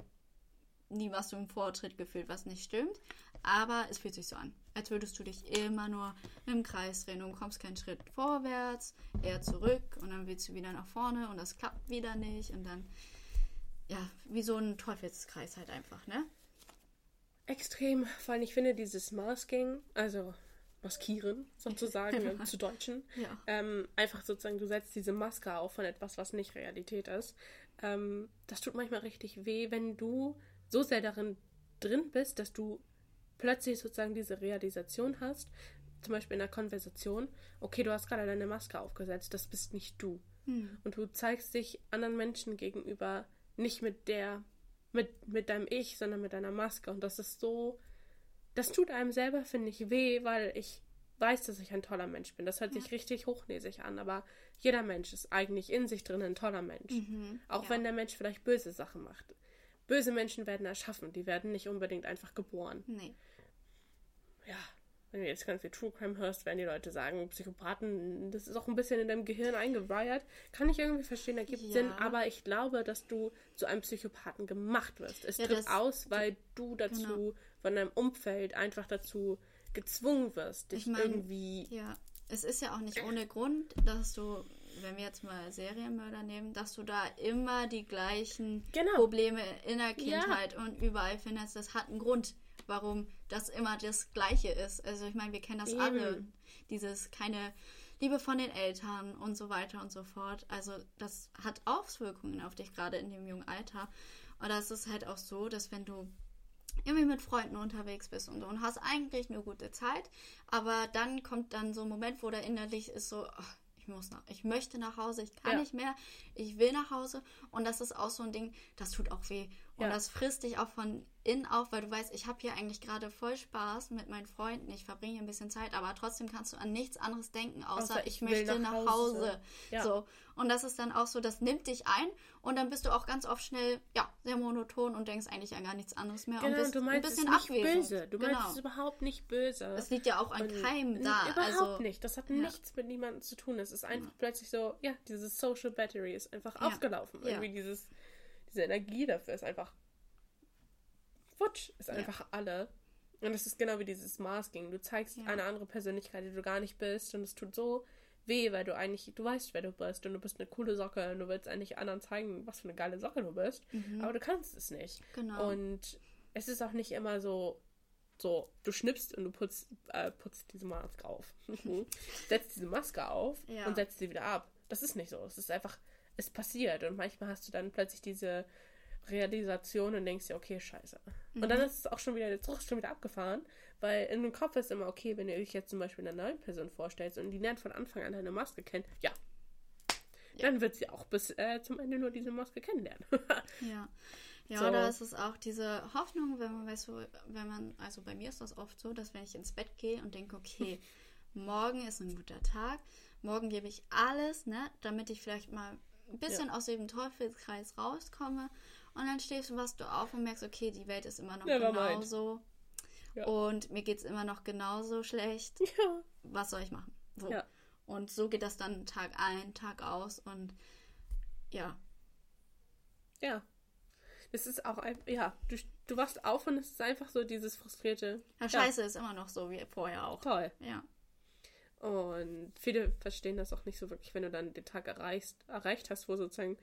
nie was du im Vortritt gefühlt, was nicht stimmt. Aber es fühlt sich so an, als würdest du dich immer nur im Kreis drehen. Du kommst keinen Schritt vorwärts, eher zurück und dann willst du wieder nach vorne und das klappt wieder nicht und dann ja, wie so ein Teufelskreis halt einfach, ne? Extrem. Vor allem, ich finde dieses Masking, also maskieren sozusagen (laughs) im zu Deutschen, Ja. ähm, einfach sozusagen, du setzt diese Maske auf von etwas, was nicht Realität ist. Ähm, das tut manchmal richtig weh, wenn du so sehr darin drin bist, dass du plötzlich sozusagen diese Realisation hast, zum Beispiel in einer Konversation, okay, du hast gerade deine Maske aufgesetzt, das bist nicht du. Und du zeigst dich anderen Menschen gegenüber nicht mit der, mit, mit deinem Ich, sondern mit deiner Maske. Und das ist so, das tut einem selber, finde ich, weh, weil ich weiß, dass ich ein toller Mensch bin. Das hört sich richtig hochnäsig an, aber jeder Mensch ist eigentlich in sich drin ein toller Mensch. Auch ja. wenn der Mensch vielleicht böse Sachen macht. Böse Menschen werden erschaffen, die werden nicht unbedingt einfach geboren. Nee. Ja, wenn du jetzt ganz viel True Crime hörst, werden die Leute sagen, Psychopathen, das ist auch ein bisschen in deinem Gehirn eingewired. Kann ich irgendwie verstehen, ergibt Ja. Sinn, aber ich glaube, dass du zu einem Psychopathen gemacht wirst. Es Ja, tritt aus, weil du dazu Genau. von deinem Umfeld einfach dazu gezwungen wirst, dich Ich mein, irgendwie. Ja, es ist ja auch nicht ohne Grund, dass du, wenn wir jetzt mal Serienmörder nehmen, dass du da immer die gleichen Genau. Probleme in der Kindheit und überall findest. Das hat einen Grund, warum das immer das Gleiche ist. Also ich meine, wir kennen das Eben. alle. Dieses keine Liebe von den Eltern und so weiter und so fort. Also das hat Auswirkungen auf dich gerade in dem jungen Alter. Und das ist halt auch so, dass wenn du irgendwie mit Freunden unterwegs bist und so und hast eigentlich eine gute Zeit, aber dann kommt dann so ein Moment, wo da innerlich ist so, ach, ich muss nach, ich möchte nach Hause, ich kann Ja. nicht mehr, ich will nach Hause und das ist auch so ein Ding, das tut auch weh und Ja. das frisst dich auch von innen auf, weil du weißt, ich habe hier eigentlich gerade voll Spaß mit meinen Freunden, ich verbringe hier ein bisschen Zeit, aber trotzdem kannst du an nichts anderes denken, außer, Außer ich, ich möchte nach nach Hause. Hause. Ja. So und das ist dann auch so, das nimmt dich ein und dann bist du auch ganz oft schnell, ja, sehr monoton und denkst eigentlich an gar nichts anderes mehr und Genau, bist du meinst ein es bisschen nicht abwesend. böse. Du meinst genau. es überhaupt nicht böse. Es liegt ja auch an Und keinem n- da. Überhaupt also, nicht. Das hat ja. nichts mit niemandem zu tun. Es ist einfach plötzlich so, ja, dieses Social Battery ist einfach Ja. aufgelaufen. Ja. Irgendwie dieses, diese Energie dafür ist einfach futsch, ist Ja. einfach alle. Und es ist genau wie dieses Masking. Du zeigst Ja. eine andere Persönlichkeit, die du gar nicht bist. Und es tut so weh, weil du eigentlich, du weißt, wer du bist. Und du bist eine coole Socke. Und du willst eigentlich anderen zeigen, was für eine geile Socke du bist. Aber du kannst es nicht. Mhm. Genau. Und es ist auch nicht immer so, so, du schnippst und du putzt, äh, putzt diese Maske auf. (laughs) (laughs) setzt diese Maske auf Ja. und setzt sie wieder ab. Das ist nicht so. Es ist einfach, es passiert. Und manchmal hast du dann plötzlich diese Realisation und denkst dir, okay, scheiße. Und dann ist es auch schon wieder, der Zug schon wieder abgefahren, weil in dem Kopf ist immer, okay, wenn ihr euch jetzt zum Beispiel einer neuen Person vorstellt und die lernt von Anfang an deine Maske kennen, ja. Dann wird sie auch bis äh, zum Ende nur diese Maske kennenlernen. (laughs) Ja. Ja, So. oder ist es auch diese Hoffnung, wenn man weiß, wenn man, also bei mir ist das oft so, dass wenn ich ins Bett gehe und denke, okay, (laughs) morgen ist ein guter Tag, morgen gebe ich alles, ne, damit ich vielleicht mal ein bisschen aus dem Teufelskreis rauskomme und dann stehst du, was du auf und merkst, okay, die Welt ist immer noch Never genauso Ja. und mir geht es immer noch genauso schlecht. ja. was soll ich machen? So. Ja. Und so geht das dann Tag ein, Tag aus und ja, Ja. Es ist auch ein, ja, du, du wachst auf und es ist einfach so dieses frustrierte. ja, Scheiße ist immer noch so wie vorher auch. Toll. Ja. Und viele verstehen das auch nicht so wirklich, wenn du dann den Tag erreichst, erreicht hast, wo sozusagen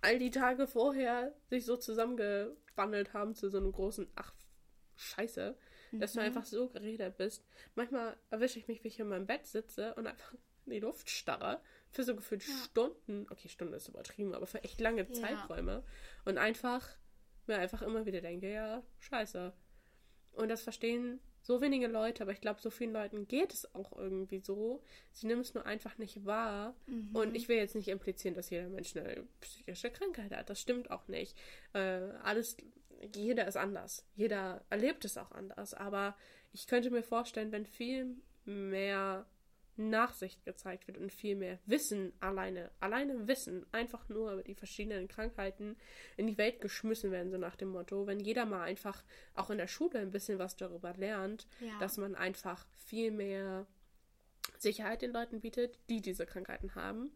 all die Tage vorher sich so zusammengewandelt haben zu so einem großen Ach, Scheiße, dass du einfach so geredet bist. Manchmal erwische ich mich, wie ich in meinem Bett sitze und einfach in die Luft starre für so gefühlt Stunden. Okay, Stunde ist übertrieben, aber für echt lange Ja. Zeiträume. Und einfach mir einfach immer wieder denke, ja, scheiße. Und das verstehen so wenige Leute, aber ich glaube, so vielen Leuten geht es auch irgendwie so. Sie nehmen es nur einfach nicht wahr. Und ich will jetzt nicht implizieren, dass jeder Mensch eine psychische Krankheit hat. Das stimmt auch nicht. Äh, alles, jeder ist anders. Jeder erlebt es auch anders. Aber ich könnte mir vorstellen, wenn viel mehr Nachsicht gezeigt wird und viel mehr Wissen alleine, alleine Wissen, einfach nur über die verschiedenen Krankheiten in die Welt geschmissen werden, so nach dem Motto, wenn jeder mal einfach auch in der Schule ein bisschen was darüber lernt, Ja. dass man einfach viel mehr Sicherheit den Leuten bietet, die diese Krankheiten haben,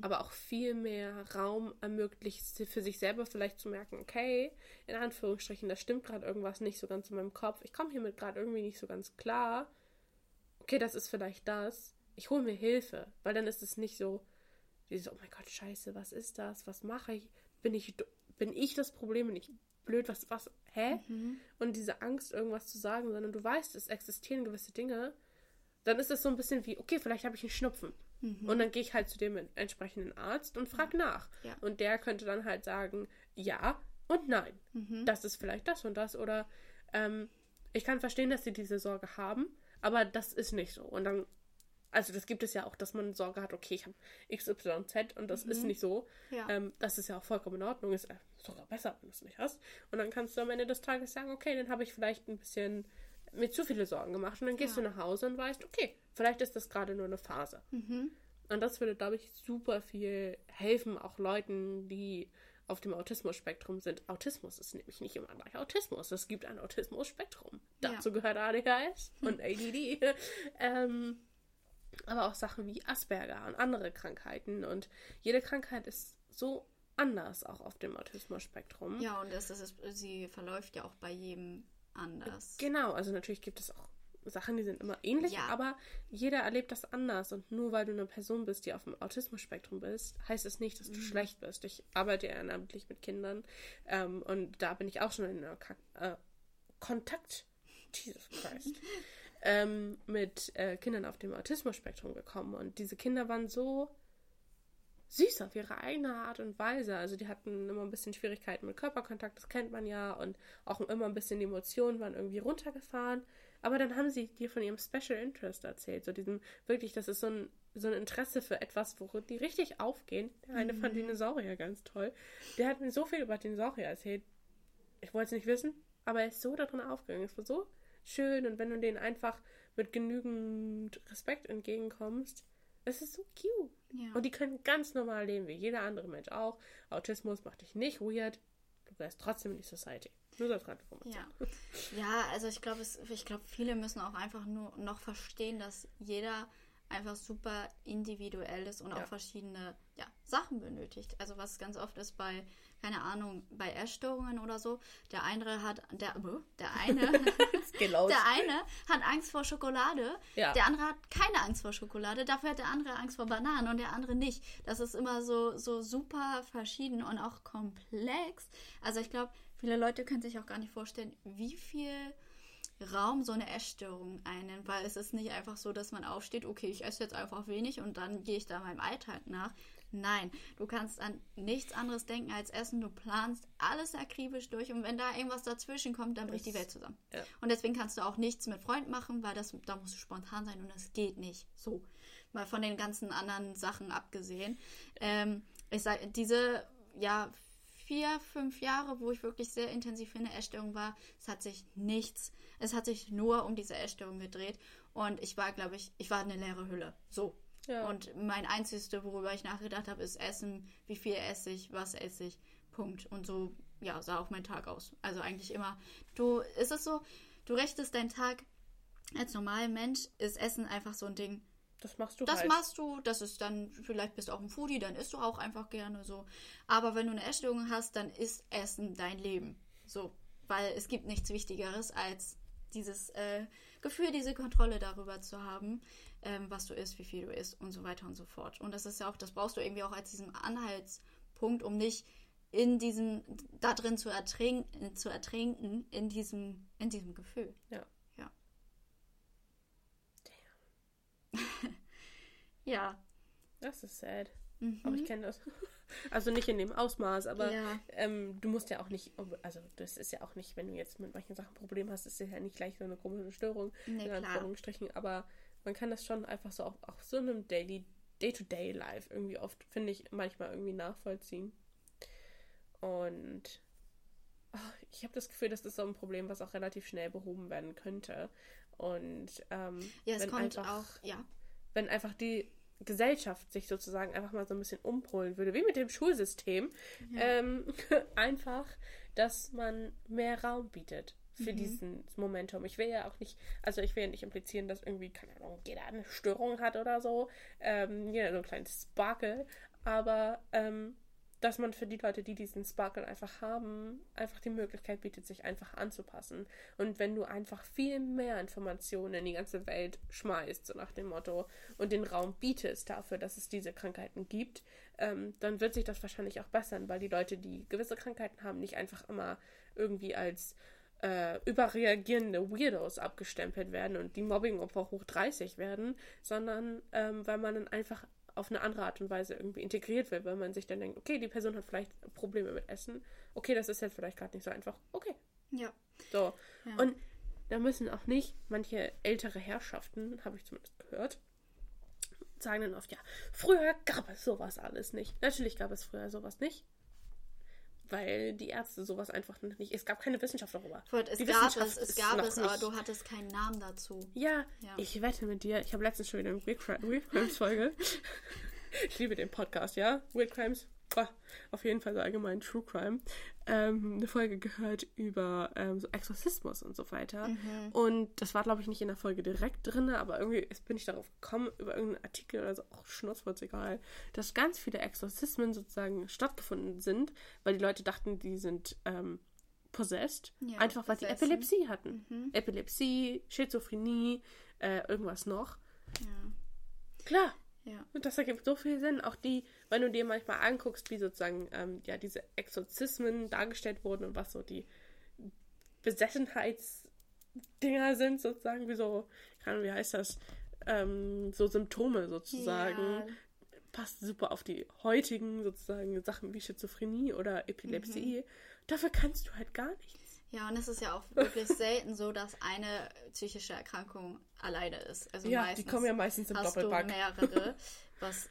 aber auch viel mehr Raum ermöglicht, für sich selber vielleicht zu merken, okay, in Anführungsstrichen, da stimmt gerade irgendwas nicht so ganz in meinem Kopf, ich komme hiermit gerade irgendwie nicht so ganz klar, okay, das ist vielleicht das, ich hole mir Hilfe, weil dann ist es nicht so, dieses, oh mein Gott, scheiße, was ist das, was mache ich, bin ich, bin ich das Problem, bin ich blöd, was, was, hä? Und diese Angst, irgendwas zu sagen, sondern du weißt, es existieren gewisse Dinge, dann ist es so ein bisschen wie, okay, vielleicht habe ich einen Schnupfen. Und dann gehe ich halt zu dem entsprechenden Arzt und frage nach. Ja. Und der könnte dann halt sagen, ja und nein. Das ist vielleicht das und das. Oder ähm, ich kann verstehen, dass sie diese Sorge haben, aber das ist nicht so. Und dann, also das gibt es ja auch, dass man Sorge hat, okay, ich habe XYZ und das ist nicht so. Ja. Ähm, das ist ja auch vollkommen in Ordnung, ist äh, sogar besser, wenn du es nicht hast. Und dann kannst du am Ende des Tages sagen, okay, dann habe ich vielleicht ein bisschen mir zu viele Sorgen gemacht. Und dann gehst Ja. du nach Hause und weißt, okay, vielleicht ist das gerade nur eine Phase. Mhm. Und das würde, glaube ich, super viel helfen, auch Leuten, die auf dem Autismus-Spektrum sind. Autismus ist nämlich nicht immer gleich Autismus. Es gibt ein Autismus-Spektrum. Ja. Dazu gehört ADHS und ADD. (laughs) ähm, aber auch Sachen wie Asperger und andere Krankheiten. Und jede Krankheit ist so anders auch auf dem Autismus-Spektrum. Ja, und es ist, sie verläuft ja auch bei jedem anders. Genau, also natürlich gibt es auch Sachen, die sind immer ähnlich, Ja. aber jeder erlebt das anders. Und nur weil du eine Person bist, die auf dem Autismus-Spektrum bist, heißt es nicht, dass Mhm. du schlecht bist. Ich arbeite ehrenamtlich mit Kindern ähm, und da bin ich auch schon in einer Ka äh, Kontakt, Jesus Christ, (laughs) ähm, mit äh, Kindern auf dem Autismus-Spektrum gekommen. Und diese Kinder waren so süß auf ihre eigene Art und Weise. Also die hatten immer ein bisschen Schwierigkeiten mit Körperkontakt, das kennt man ja, und auch immer ein bisschen die Emotionen waren irgendwie runtergefahren. Aber dann haben sie dir von ihrem Special Interest erzählt. So diesem, wirklich, das ist so ein, so ein Interesse für etwas, worin die richtig aufgehen. Der eine fand Dinosaurier ganz toll. Der hat mir so viel über Dinosaurier erzählt. Ich wollte es nicht wissen, aber er ist so darin aufgegangen. Es war so schön und wenn du denen einfach mit genügend Respekt entgegenkommst, es ist so cute. Ja. Und die können ganz normal leben, wie jeder andere Mensch auch. Autismus macht dich nicht weird. Du wärst trotzdem in die Society. Nur Randinformation. Ja. ja, also ich glaube, ich glaube, viele müssen auch einfach nur noch verstehen, dass jeder einfach super individuell ist und Ja. auch verschiedene ja, Sachen benötigt. Also was ganz oft ist bei, keine Ahnung, bei Essstörungen oder so, der eine hat, der, (laughs) der eine, los. der eine hat Angst vor Schokolade, Ja. der andere hat keine Angst vor Schokolade, dafür hat der andere Angst vor Bananen und der andere nicht. Das ist immer so, so super verschieden und auch komplex. Also ich glaube, viele Leute können sich auch gar nicht vorstellen, wie viel Raum so eine Essstörung einnimmt, weil es ist nicht einfach so, dass man aufsteht, okay, ich esse jetzt einfach wenig und dann gehe ich da meinem Alltag nach. Nein, du kannst an nichts anderes denken als Essen. Du planst alles akribisch durch und wenn da irgendwas dazwischen kommt, dann bricht die Das- Welt zusammen. ja. Und deswegen kannst du auch nichts mit Freunden machen, weil das, da musst du spontan sein und das geht nicht so. Mal von den ganzen anderen Sachen abgesehen. Ähm, ich sage, diese, ja, vier, fünf Jahre, wo ich wirklich sehr intensiv in der Essstörung war, es hat sich nichts, es hat sich nur um diese Essstörung gedreht und ich war, glaube ich, ich war eine leere Hülle. So. Ja. Und mein einzigste, worüber ich nachgedacht habe, ist Essen, wie viel esse ich, was esse ich, Punkt. Und so, ja, sah auch mein Tag aus. Also eigentlich immer, du, ist es so, du richtest deinen Tag als normaler Mensch, ist Essen einfach so ein Ding, Das machst du das halt. machst du, das ist dann, vielleicht bist du auch ein Foodie, dann isst du auch einfach gerne so. Aber wenn du eine Essstörung hast, dann ist Essen dein Leben. So. Weil es gibt nichts Wichtigeres als dieses äh, Gefühl, diese Kontrolle darüber zu haben, ähm, was du isst, wie viel du isst und so weiter und so fort. Und das ist ja auch, das brauchst du irgendwie auch als diesen Anhaltspunkt, um nicht in diesem, da drin zu ertrinken, zu ertrinken, in diesem, in diesem Gefühl. Ja. (laughs) Ja. Das ist sad. Mhm. Aber ich kenne das. Also nicht in dem Ausmaß, aber Ja. ähm, du musst ja auch nicht, also das ist ja auch nicht, wenn du jetzt mit manchen Sachen ein Problem hast, ist ja nicht gleich so eine komische Störung, Nee, in. Anführungsstrichen, aber man kann das schon einfach so auf, auf so einem Daily, Day-to-Day-Life irgendwie oft, finde ich, manchmal irgendwie nachvollziehen. Und ah, ich habe das Gefühl, das ist so ein Problem, was auch relativ schnell behoben werden könnte. Und ähm, Ja, es wenn kommt einfach- auch, ja. wenn einfach die Gesellschaft sich sozusagen einfach mal so ein bisschen umpolen würde, wie mit dem Schulsystem, ja. ähm, (laughs) einfach, dass man mehr Raum bietet für mhm. diesen Momentum. Ich will ja auch nicht, also ich will ja nicht implizieren, dass irgendwie, keine Ahnung, jeder eine Störung hat oder so, ähm, jeder so ein kleines Sparkle, aber ähm, dass man für die Leute, die diesen Sparkle einfach haben, einfach die Möglichkeit bietet, sich einfach anzupassen. Und wenn du einfach viel mehr Informationen in die ganze Welt schmeißt, so nach dem Motto, und den Raum bietest dafür, dass es diese Krankheiten gibt, ähm, dann wird sich das wahrscheinlich auch bessern, weil die Leute, die gewisse Krankheiten haben, nicht einfach immer irgendwie als äh, überreagierende Weirdos abgestempelt werden und die Mobbing-Opfer hoch 30 werden, sondern ähm, weil man dann einfach auf eine andere Art und Weise irgendwie integriert wird, weil man sich dann denkt, okay, die Person hat vielleicht Probleme mit Essen. Okay, das ist jetzt vielleicht gerade nicht so einfach. Okay. Ja. So. Ja. Und da müssen auch nicht manche ältere Herrschaften, habe ich zumindest gehört, sagen dann oft, ja, früher gab es sowas alles nicht. Natürlich gab es früher sowas nicht weil die Ärzte sowas einfach nicht. Es gab keine Wissenschaft darüber. Ford, es die gab es, es gab es, aber du hattest keinen Namen dazu. Ja, ja. ich wette mit dir. Ich habe letztens schon wieder eine Weird Crimes Folge. (laughs) ich liebe den Podcast, ja. Weird Crimes auf jeden Fall so allgemein True Crime, ähm, eine Folge gehört über ähm, so Exorzismus und so weiter. Mhm. Und das war, glaube ich, nicht in der Folge direkt drin, aber irgendwie bin ich darauf gekommen, über irgendeinen Artikel oder so, auch Schnurzwurz egal, dass ganz viele Exorzismen sozusagen stattgefunden sind, weil die Leute dachten, die sind ähm, possessed, ja, einfach weil sie Epilepsie hatten. Mhm. Epilepsie, Schizophrenie, äh, irgendwas noch. Ja. Klar, ja. Und das ergibt so viel Sinn. Auch die, wenn du dir manchmal anguckst, wie sozusagen ähm, ja diese Exorzismen dargestellt wurden und was so die Besessenheitsdinger sind, sozusagen, wie so, Ahnung, wie heißt das, ähm, so Symptome sozusagen. Ja. Passt super auf die heutigen sozusagen Sachen wie Schizophrenie oder Epilepsie. Mhm. Dafür kannst du halt gar nichts. Ja, und es ist ja auch wirklich selten so, dass eine psychische Erkrankung alleine ist. Also ja, meistens die kommen ja meistens im hast Doppelpack. Du mehrere, was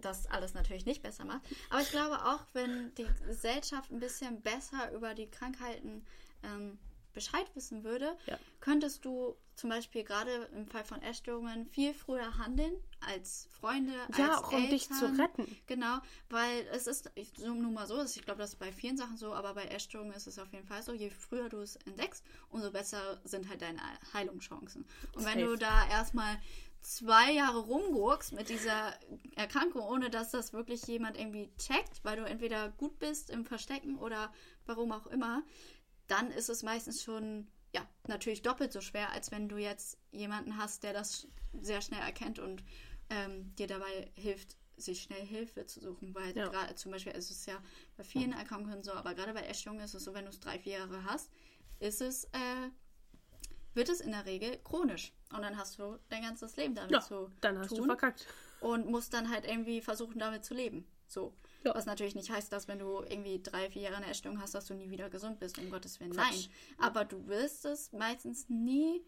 das alles natürlich nicht besser macht. Aber ich glaube auch, wenn die Gesellschaft ein bisschen besser über die Krankheiten ähm, Bescheid wissen würde, ja. könntest du zum Beispiel gerade im Fall von Essstörungen viel früher handeln als Freunde, ja, als auch um dich zu retten. Genau, weil es ist so, nun mal so, ich glaube, das ist bei vielen Sachen so, aber bei Essstörungen ist es auf jeden Fall so, je früher du es entdeckst, umso besser sind halt deine Heilungschancen. Und Safe. wenn du da erstmal zwei Jahre rumgurkst mit dieser Erkrankung, ohne dass das wirklich jemand irgendwie checkt, weil du entweder gut bist im Verstecken oder warum auch immer, dann ist es meistens schon, ja, natürlich doppelt so schwer, als wenn du jetzt jemanden hast, der das sehr schnell erkennt und ähm, dir dabei hilft, sich schnell Hilfe zu suchen. Weil ja. gerade zum Beispiel ist es ja bei vielen Erkrankungen so, aber gerade bei Essstörungen ist es so, wenn du es drei, vier Jahre hast, ist es, äh, wird es in der Regel chronisch. Und dann hast du dein ganzes Leben damit ja, zu dann hast tun du verkackt. Und musst dann halt irgendwie versuchen, damit zu leben. So. Ja. Was natürlich nicht heißt, dass wenn du irgendwie drei, vier Jahre eine Essstörung hast, dass du nie wieder gesund bist, um Gottes Willen. Quatsch. Nein. Aber du wirst es meistens nie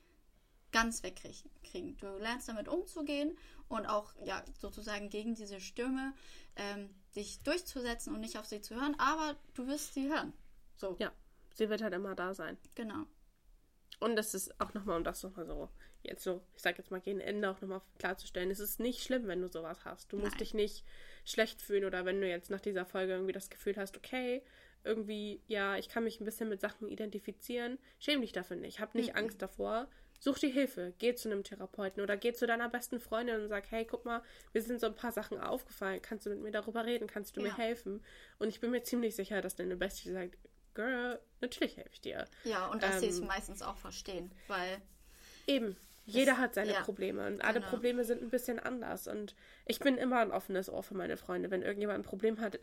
ganz wegkriegen. Du lernst damit umzugehen und auch ja sozusagen gegen diese Stürme ähm, dich durchzusetzen und nicht auf sie zu hören, aber du wirst sie hören. So. Ja, sie wird halt immer da sein. Genau. Und das ist auch nochmal, um das nochmal so, jetzt so, ich sag jetzt mal gegen Ende auch nochmal klarzustellen, es ist nicht schlimm, wenn du sowas hast. Du musst Nein. dich nicht schlecht fühlen oder wenn du jetzt nach dieser Folge irgendwie das Gefühl hast, okay, irgendwie, ja, ich kann mich ein bisschen mit Sachen identifizieren, schäm dich dafür nicht, hab nicht mhm. Angst davor, such dir Hilfe, geh zu einem Therapeuten oder geh zu deiner besten Freundin und sag, hey, guck mal, mir sind so ein paar Sachen aufgefallen, kannst du mit mir darüber reden, kannst du ja. mir helfen? Und ich bin mir ziemlich sicher, dass deine Bestie sagt, Girl, natürlich helfe ich dir. Ja, und dass ähm, sie es meistens auch verstehen, weil. Eben. Jeder hat seine ja, Probleme und alle genau. Probleme sind ein bisschen anders. Und ich bin immer ein offenes Ohr für meine Freunde. Wenn irgendjemand ein Problem hat,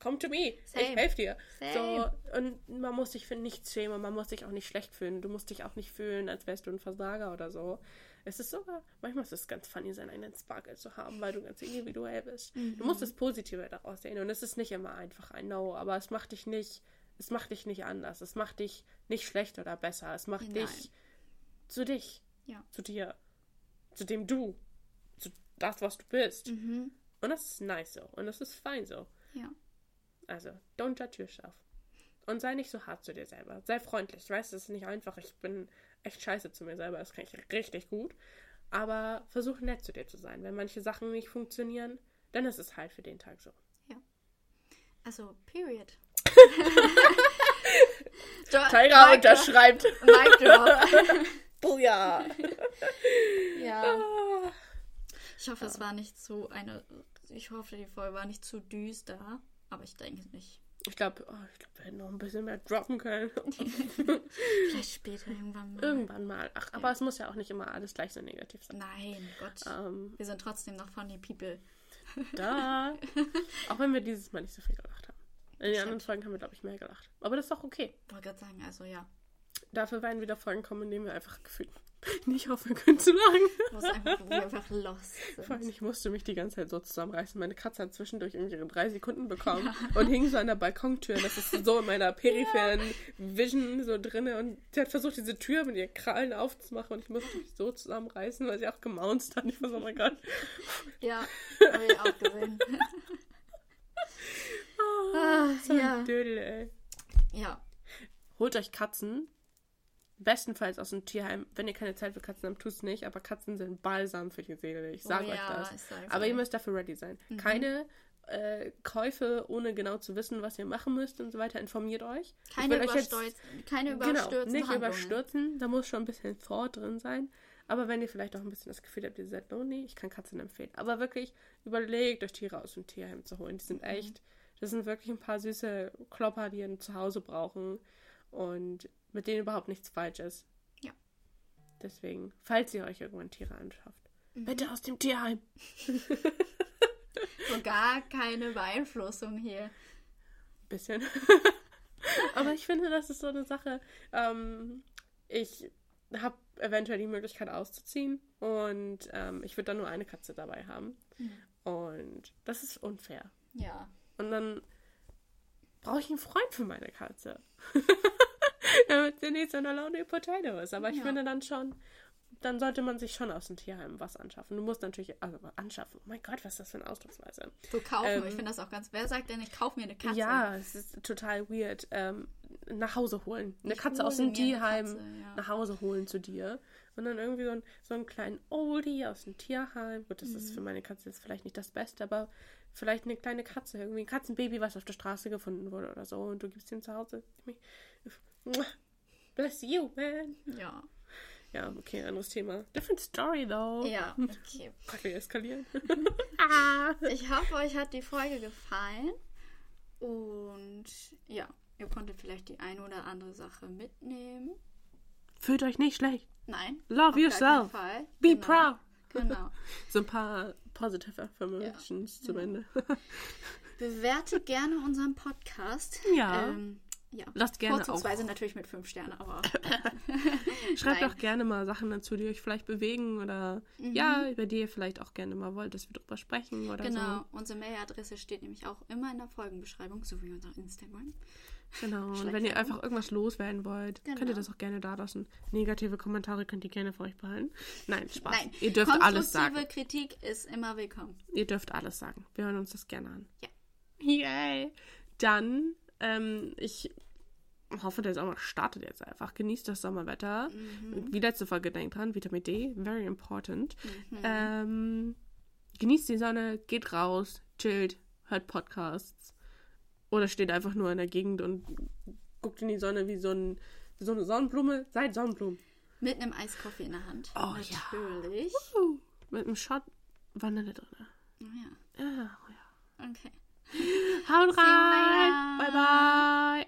come to me. Same. Ich helfe dir. Same. So, und man muss sich für nichts schämen, man muss sich auch nicht schlecht fühlen. Du musst dich auch nicht fühlen, als wärst du ein Versager oder so. Es ist sogar, manchmal ist es ganz funny, seinen eigenen Sparkle zu haben, weil du ganz individuell bist. Mhm. Du musst das Positive daraus sehen. Und es ist nicht immer einfach ein No, aber es macht dich nicht es macht dich nicht anders. Es macht dich nicht schlechter oder besser. Es macht Nein. dich zu dich. Ja. Zu dir. Zu dem du. Zu das, was du bist. Mhm. Und das ist nice so. Und das ist fein so. Ja. Also, don't judge yourself. Und sei nicht so hart zu dir selber. Sei freundlich. Ich weiß, das ist nicht einfach. Ich bin echt scheiße zu mir selber. Das kann ich richtig gut. Aber versuch nett zu dir zu sein. Wenn manche Sachen nicht funktionieren, dann ist es halt für den Tag so. Also, period. Tyra unterschreibt. Mic drop. (laughs) Booyah. ja. Ich hoffe, es war nicht so eine. Ich hoffe, die Folge war nicht zu düster. Aber ich denke nicht. Ich glaube, oh, ich glaub, wir hätten noch ein bisschen mehr droppen können. (laughs) Vielleicht später irgendwann mal. Irgendwann mal. Ach, aber es muss ja auch nicht immer alles gleich so negativ sein. Nein, Gott. Ähm, Wir sind trotzdem noch funny people. da. (laughs) auch wenn wir dieses Mal nicht so viel gelacht haben. In den Stimmt. anderen Folgen haben wir, glaube ich, mehr gelacht. Aber das ist doch okay. Wollte gerade sagen, also ja. Dafür werden wieder Folgen kommen, in denen wir einfach gefühlt (laughs) nicht aufhören können zu lachen. Einfach, wo wir einfach lost Vor allem, sind. ich musste mich die ganze Zeit so zusammenreißen. Meine Katze hat zwischendurch irgendwie ihre drei Sekunden (laughs) bekommen und hing so an der Balkontür. Das ist so in meiner (laughs) peripheren Vision so drinne. Und sie hat versucht, diese Tür mit ihren Krallen aufzumachen und ich musste mich so zusammenreißen, weil sie auch gemaunzt hat. Ich war so, oh mein Gott. Ja, habe ich auch gesehen. Ah, So ein ja. Dödel, ey. ja. Holt euch Katzen. Bestenfalls aus dem Tierheim. Wenn ihr keine Zeit für Katzen habt, tut es nicht. Aber Katzen sind balsam für die Seele. Ich sag oh, euch ja, das. Aber ihr müsst dafür ready sein. Mhm. Keine äh, Käufe, ohne genau zu wissen, was ihr machen müsst und so weiter. Informiert euch. Keine, euch jetzt- überstürzen, keine Genau, überstürzen nicht Handlungen. überstürzen. Da muss schon ein bisschen Thought drin sein. Aber wenn ihr vielleicht auch ein bisschen das Gefühl habt, ihr seid lonely, ich kann Katzen empfehlen. Aber wirklich überlegt euch Tiere aus dem Tierheim zu holen. Die sind Mhm. Das sind wirklich ein paar süße Klopper, die ihr zu Hause brauchen und mit denen überhaupt nichts falsch ist. Ja. Deswegen, falls ihr euch irgendwann Tiere anschafft, Mhm. bitte aus dem Tierheim. So gar keine Beeinflussung hier. Bisschen. (laughs) Aber ich finde, das ist so eine Sache. Ähm, ich habe eventuell die Möglichkeit auszuziehen und ähm, ich würde dann nur eine Katze dabei haben. Und das ist unfair. Ja. Und dann brauche ich einen Freund für meine Katze. (laughs) Damit sie nicht so eine lonely potato ist. Aber ich Ja. finde dann schon, dann sollte man sich schon aus dem Tierheim was anschaffen. Du musst natürlich, also anschaffen. Oh mein Gott, was ist das für eine Ausdrucksweise? So kaufen. Ähm, ich finde das auch ganz. Wer sagt denn, ich kaufe mir eine Katze? Ja, es ist total weird. Ähm, nach Hause holen. Eine Ich Katze aus dem Tierheim Katze, ja. nach Hause holen zu dir. Und dann irgendwie so, ein, so einen kleinen Oldie aus dem Tierheim. Gut, das Mhm. ist für meine Katze jetzt vielleicht nicht das Beste, aber vielleicht eine kleine Katze, irgendwie ein Katzenbaby, was auf der Straße gefunden wurde oder so. Und du gibst ihm zu Hause. Bless you, man. Ja. Ja, okay, anderes Thema. Different story, though. Ja, okay. Fuck, wir eskalieren. (laughs) (laughs) Ich hoffe, euch hat die Folge gefallen. Und ja, ihr konntet vielleicht die eine oder andere Sache mitnehmen. Fühlt euch nicht schlecht. Nein. Love auf yourself. Be genau. proud. Genau. (laughs) So ein paar positive affirmations zum Ende. (laughs) Bewertet gerne unseren Podcast. Ja. Ähm, ja. Lasst gerne Vorzugsweise natürlich mit fünf Sternen, aber (laughs) Schreibt Nein. auch gerne mal Sachen dazu, die euch vielleicht bewegen oder ja, über die ihr vielleicht auch gerne mal wollt, dass wir drüber sprechen oder genau. Unsere Mailadresse steht nämlich auch immer in der Folgenbeschreibung, sowie unser Instagram. Genau. Und wenn ihr einfach irgendwas loswerden wollt, könnt ihr Genau. das auch gerne da lassen. Negative Kommentare könnt ihr gerne für euch behalten. Nein, Spaß. Nein, ihr dürft alles konstruktive sagen. Kritik ist immer willkommen. Ihr dürft alles sagen. Wir hören uns das gerne an. Ja. Yay. Dann, ähm, ich hoffe, der Sommer startet jetzt einfach. Genießt das Sommerwetter. Mhm. Wie letzte Folge denkt dran, Vitamin D, very important. Mhm. Ähm, genießt die Sonne, geht raus, chillt, hört Podcasts. Oder steht einfach nur in der Gegend und guckt in die Sonne wie so, ein, wie so eine Sonnenblume. Seid Sonnenblumen. Mit einem Eiskaffee in der Hand. Oh, ja. Natürlich. Uh, mit einem Shot Vanille drin. Oh, ja. Ja, oh ja. Okay. Haut See you rein!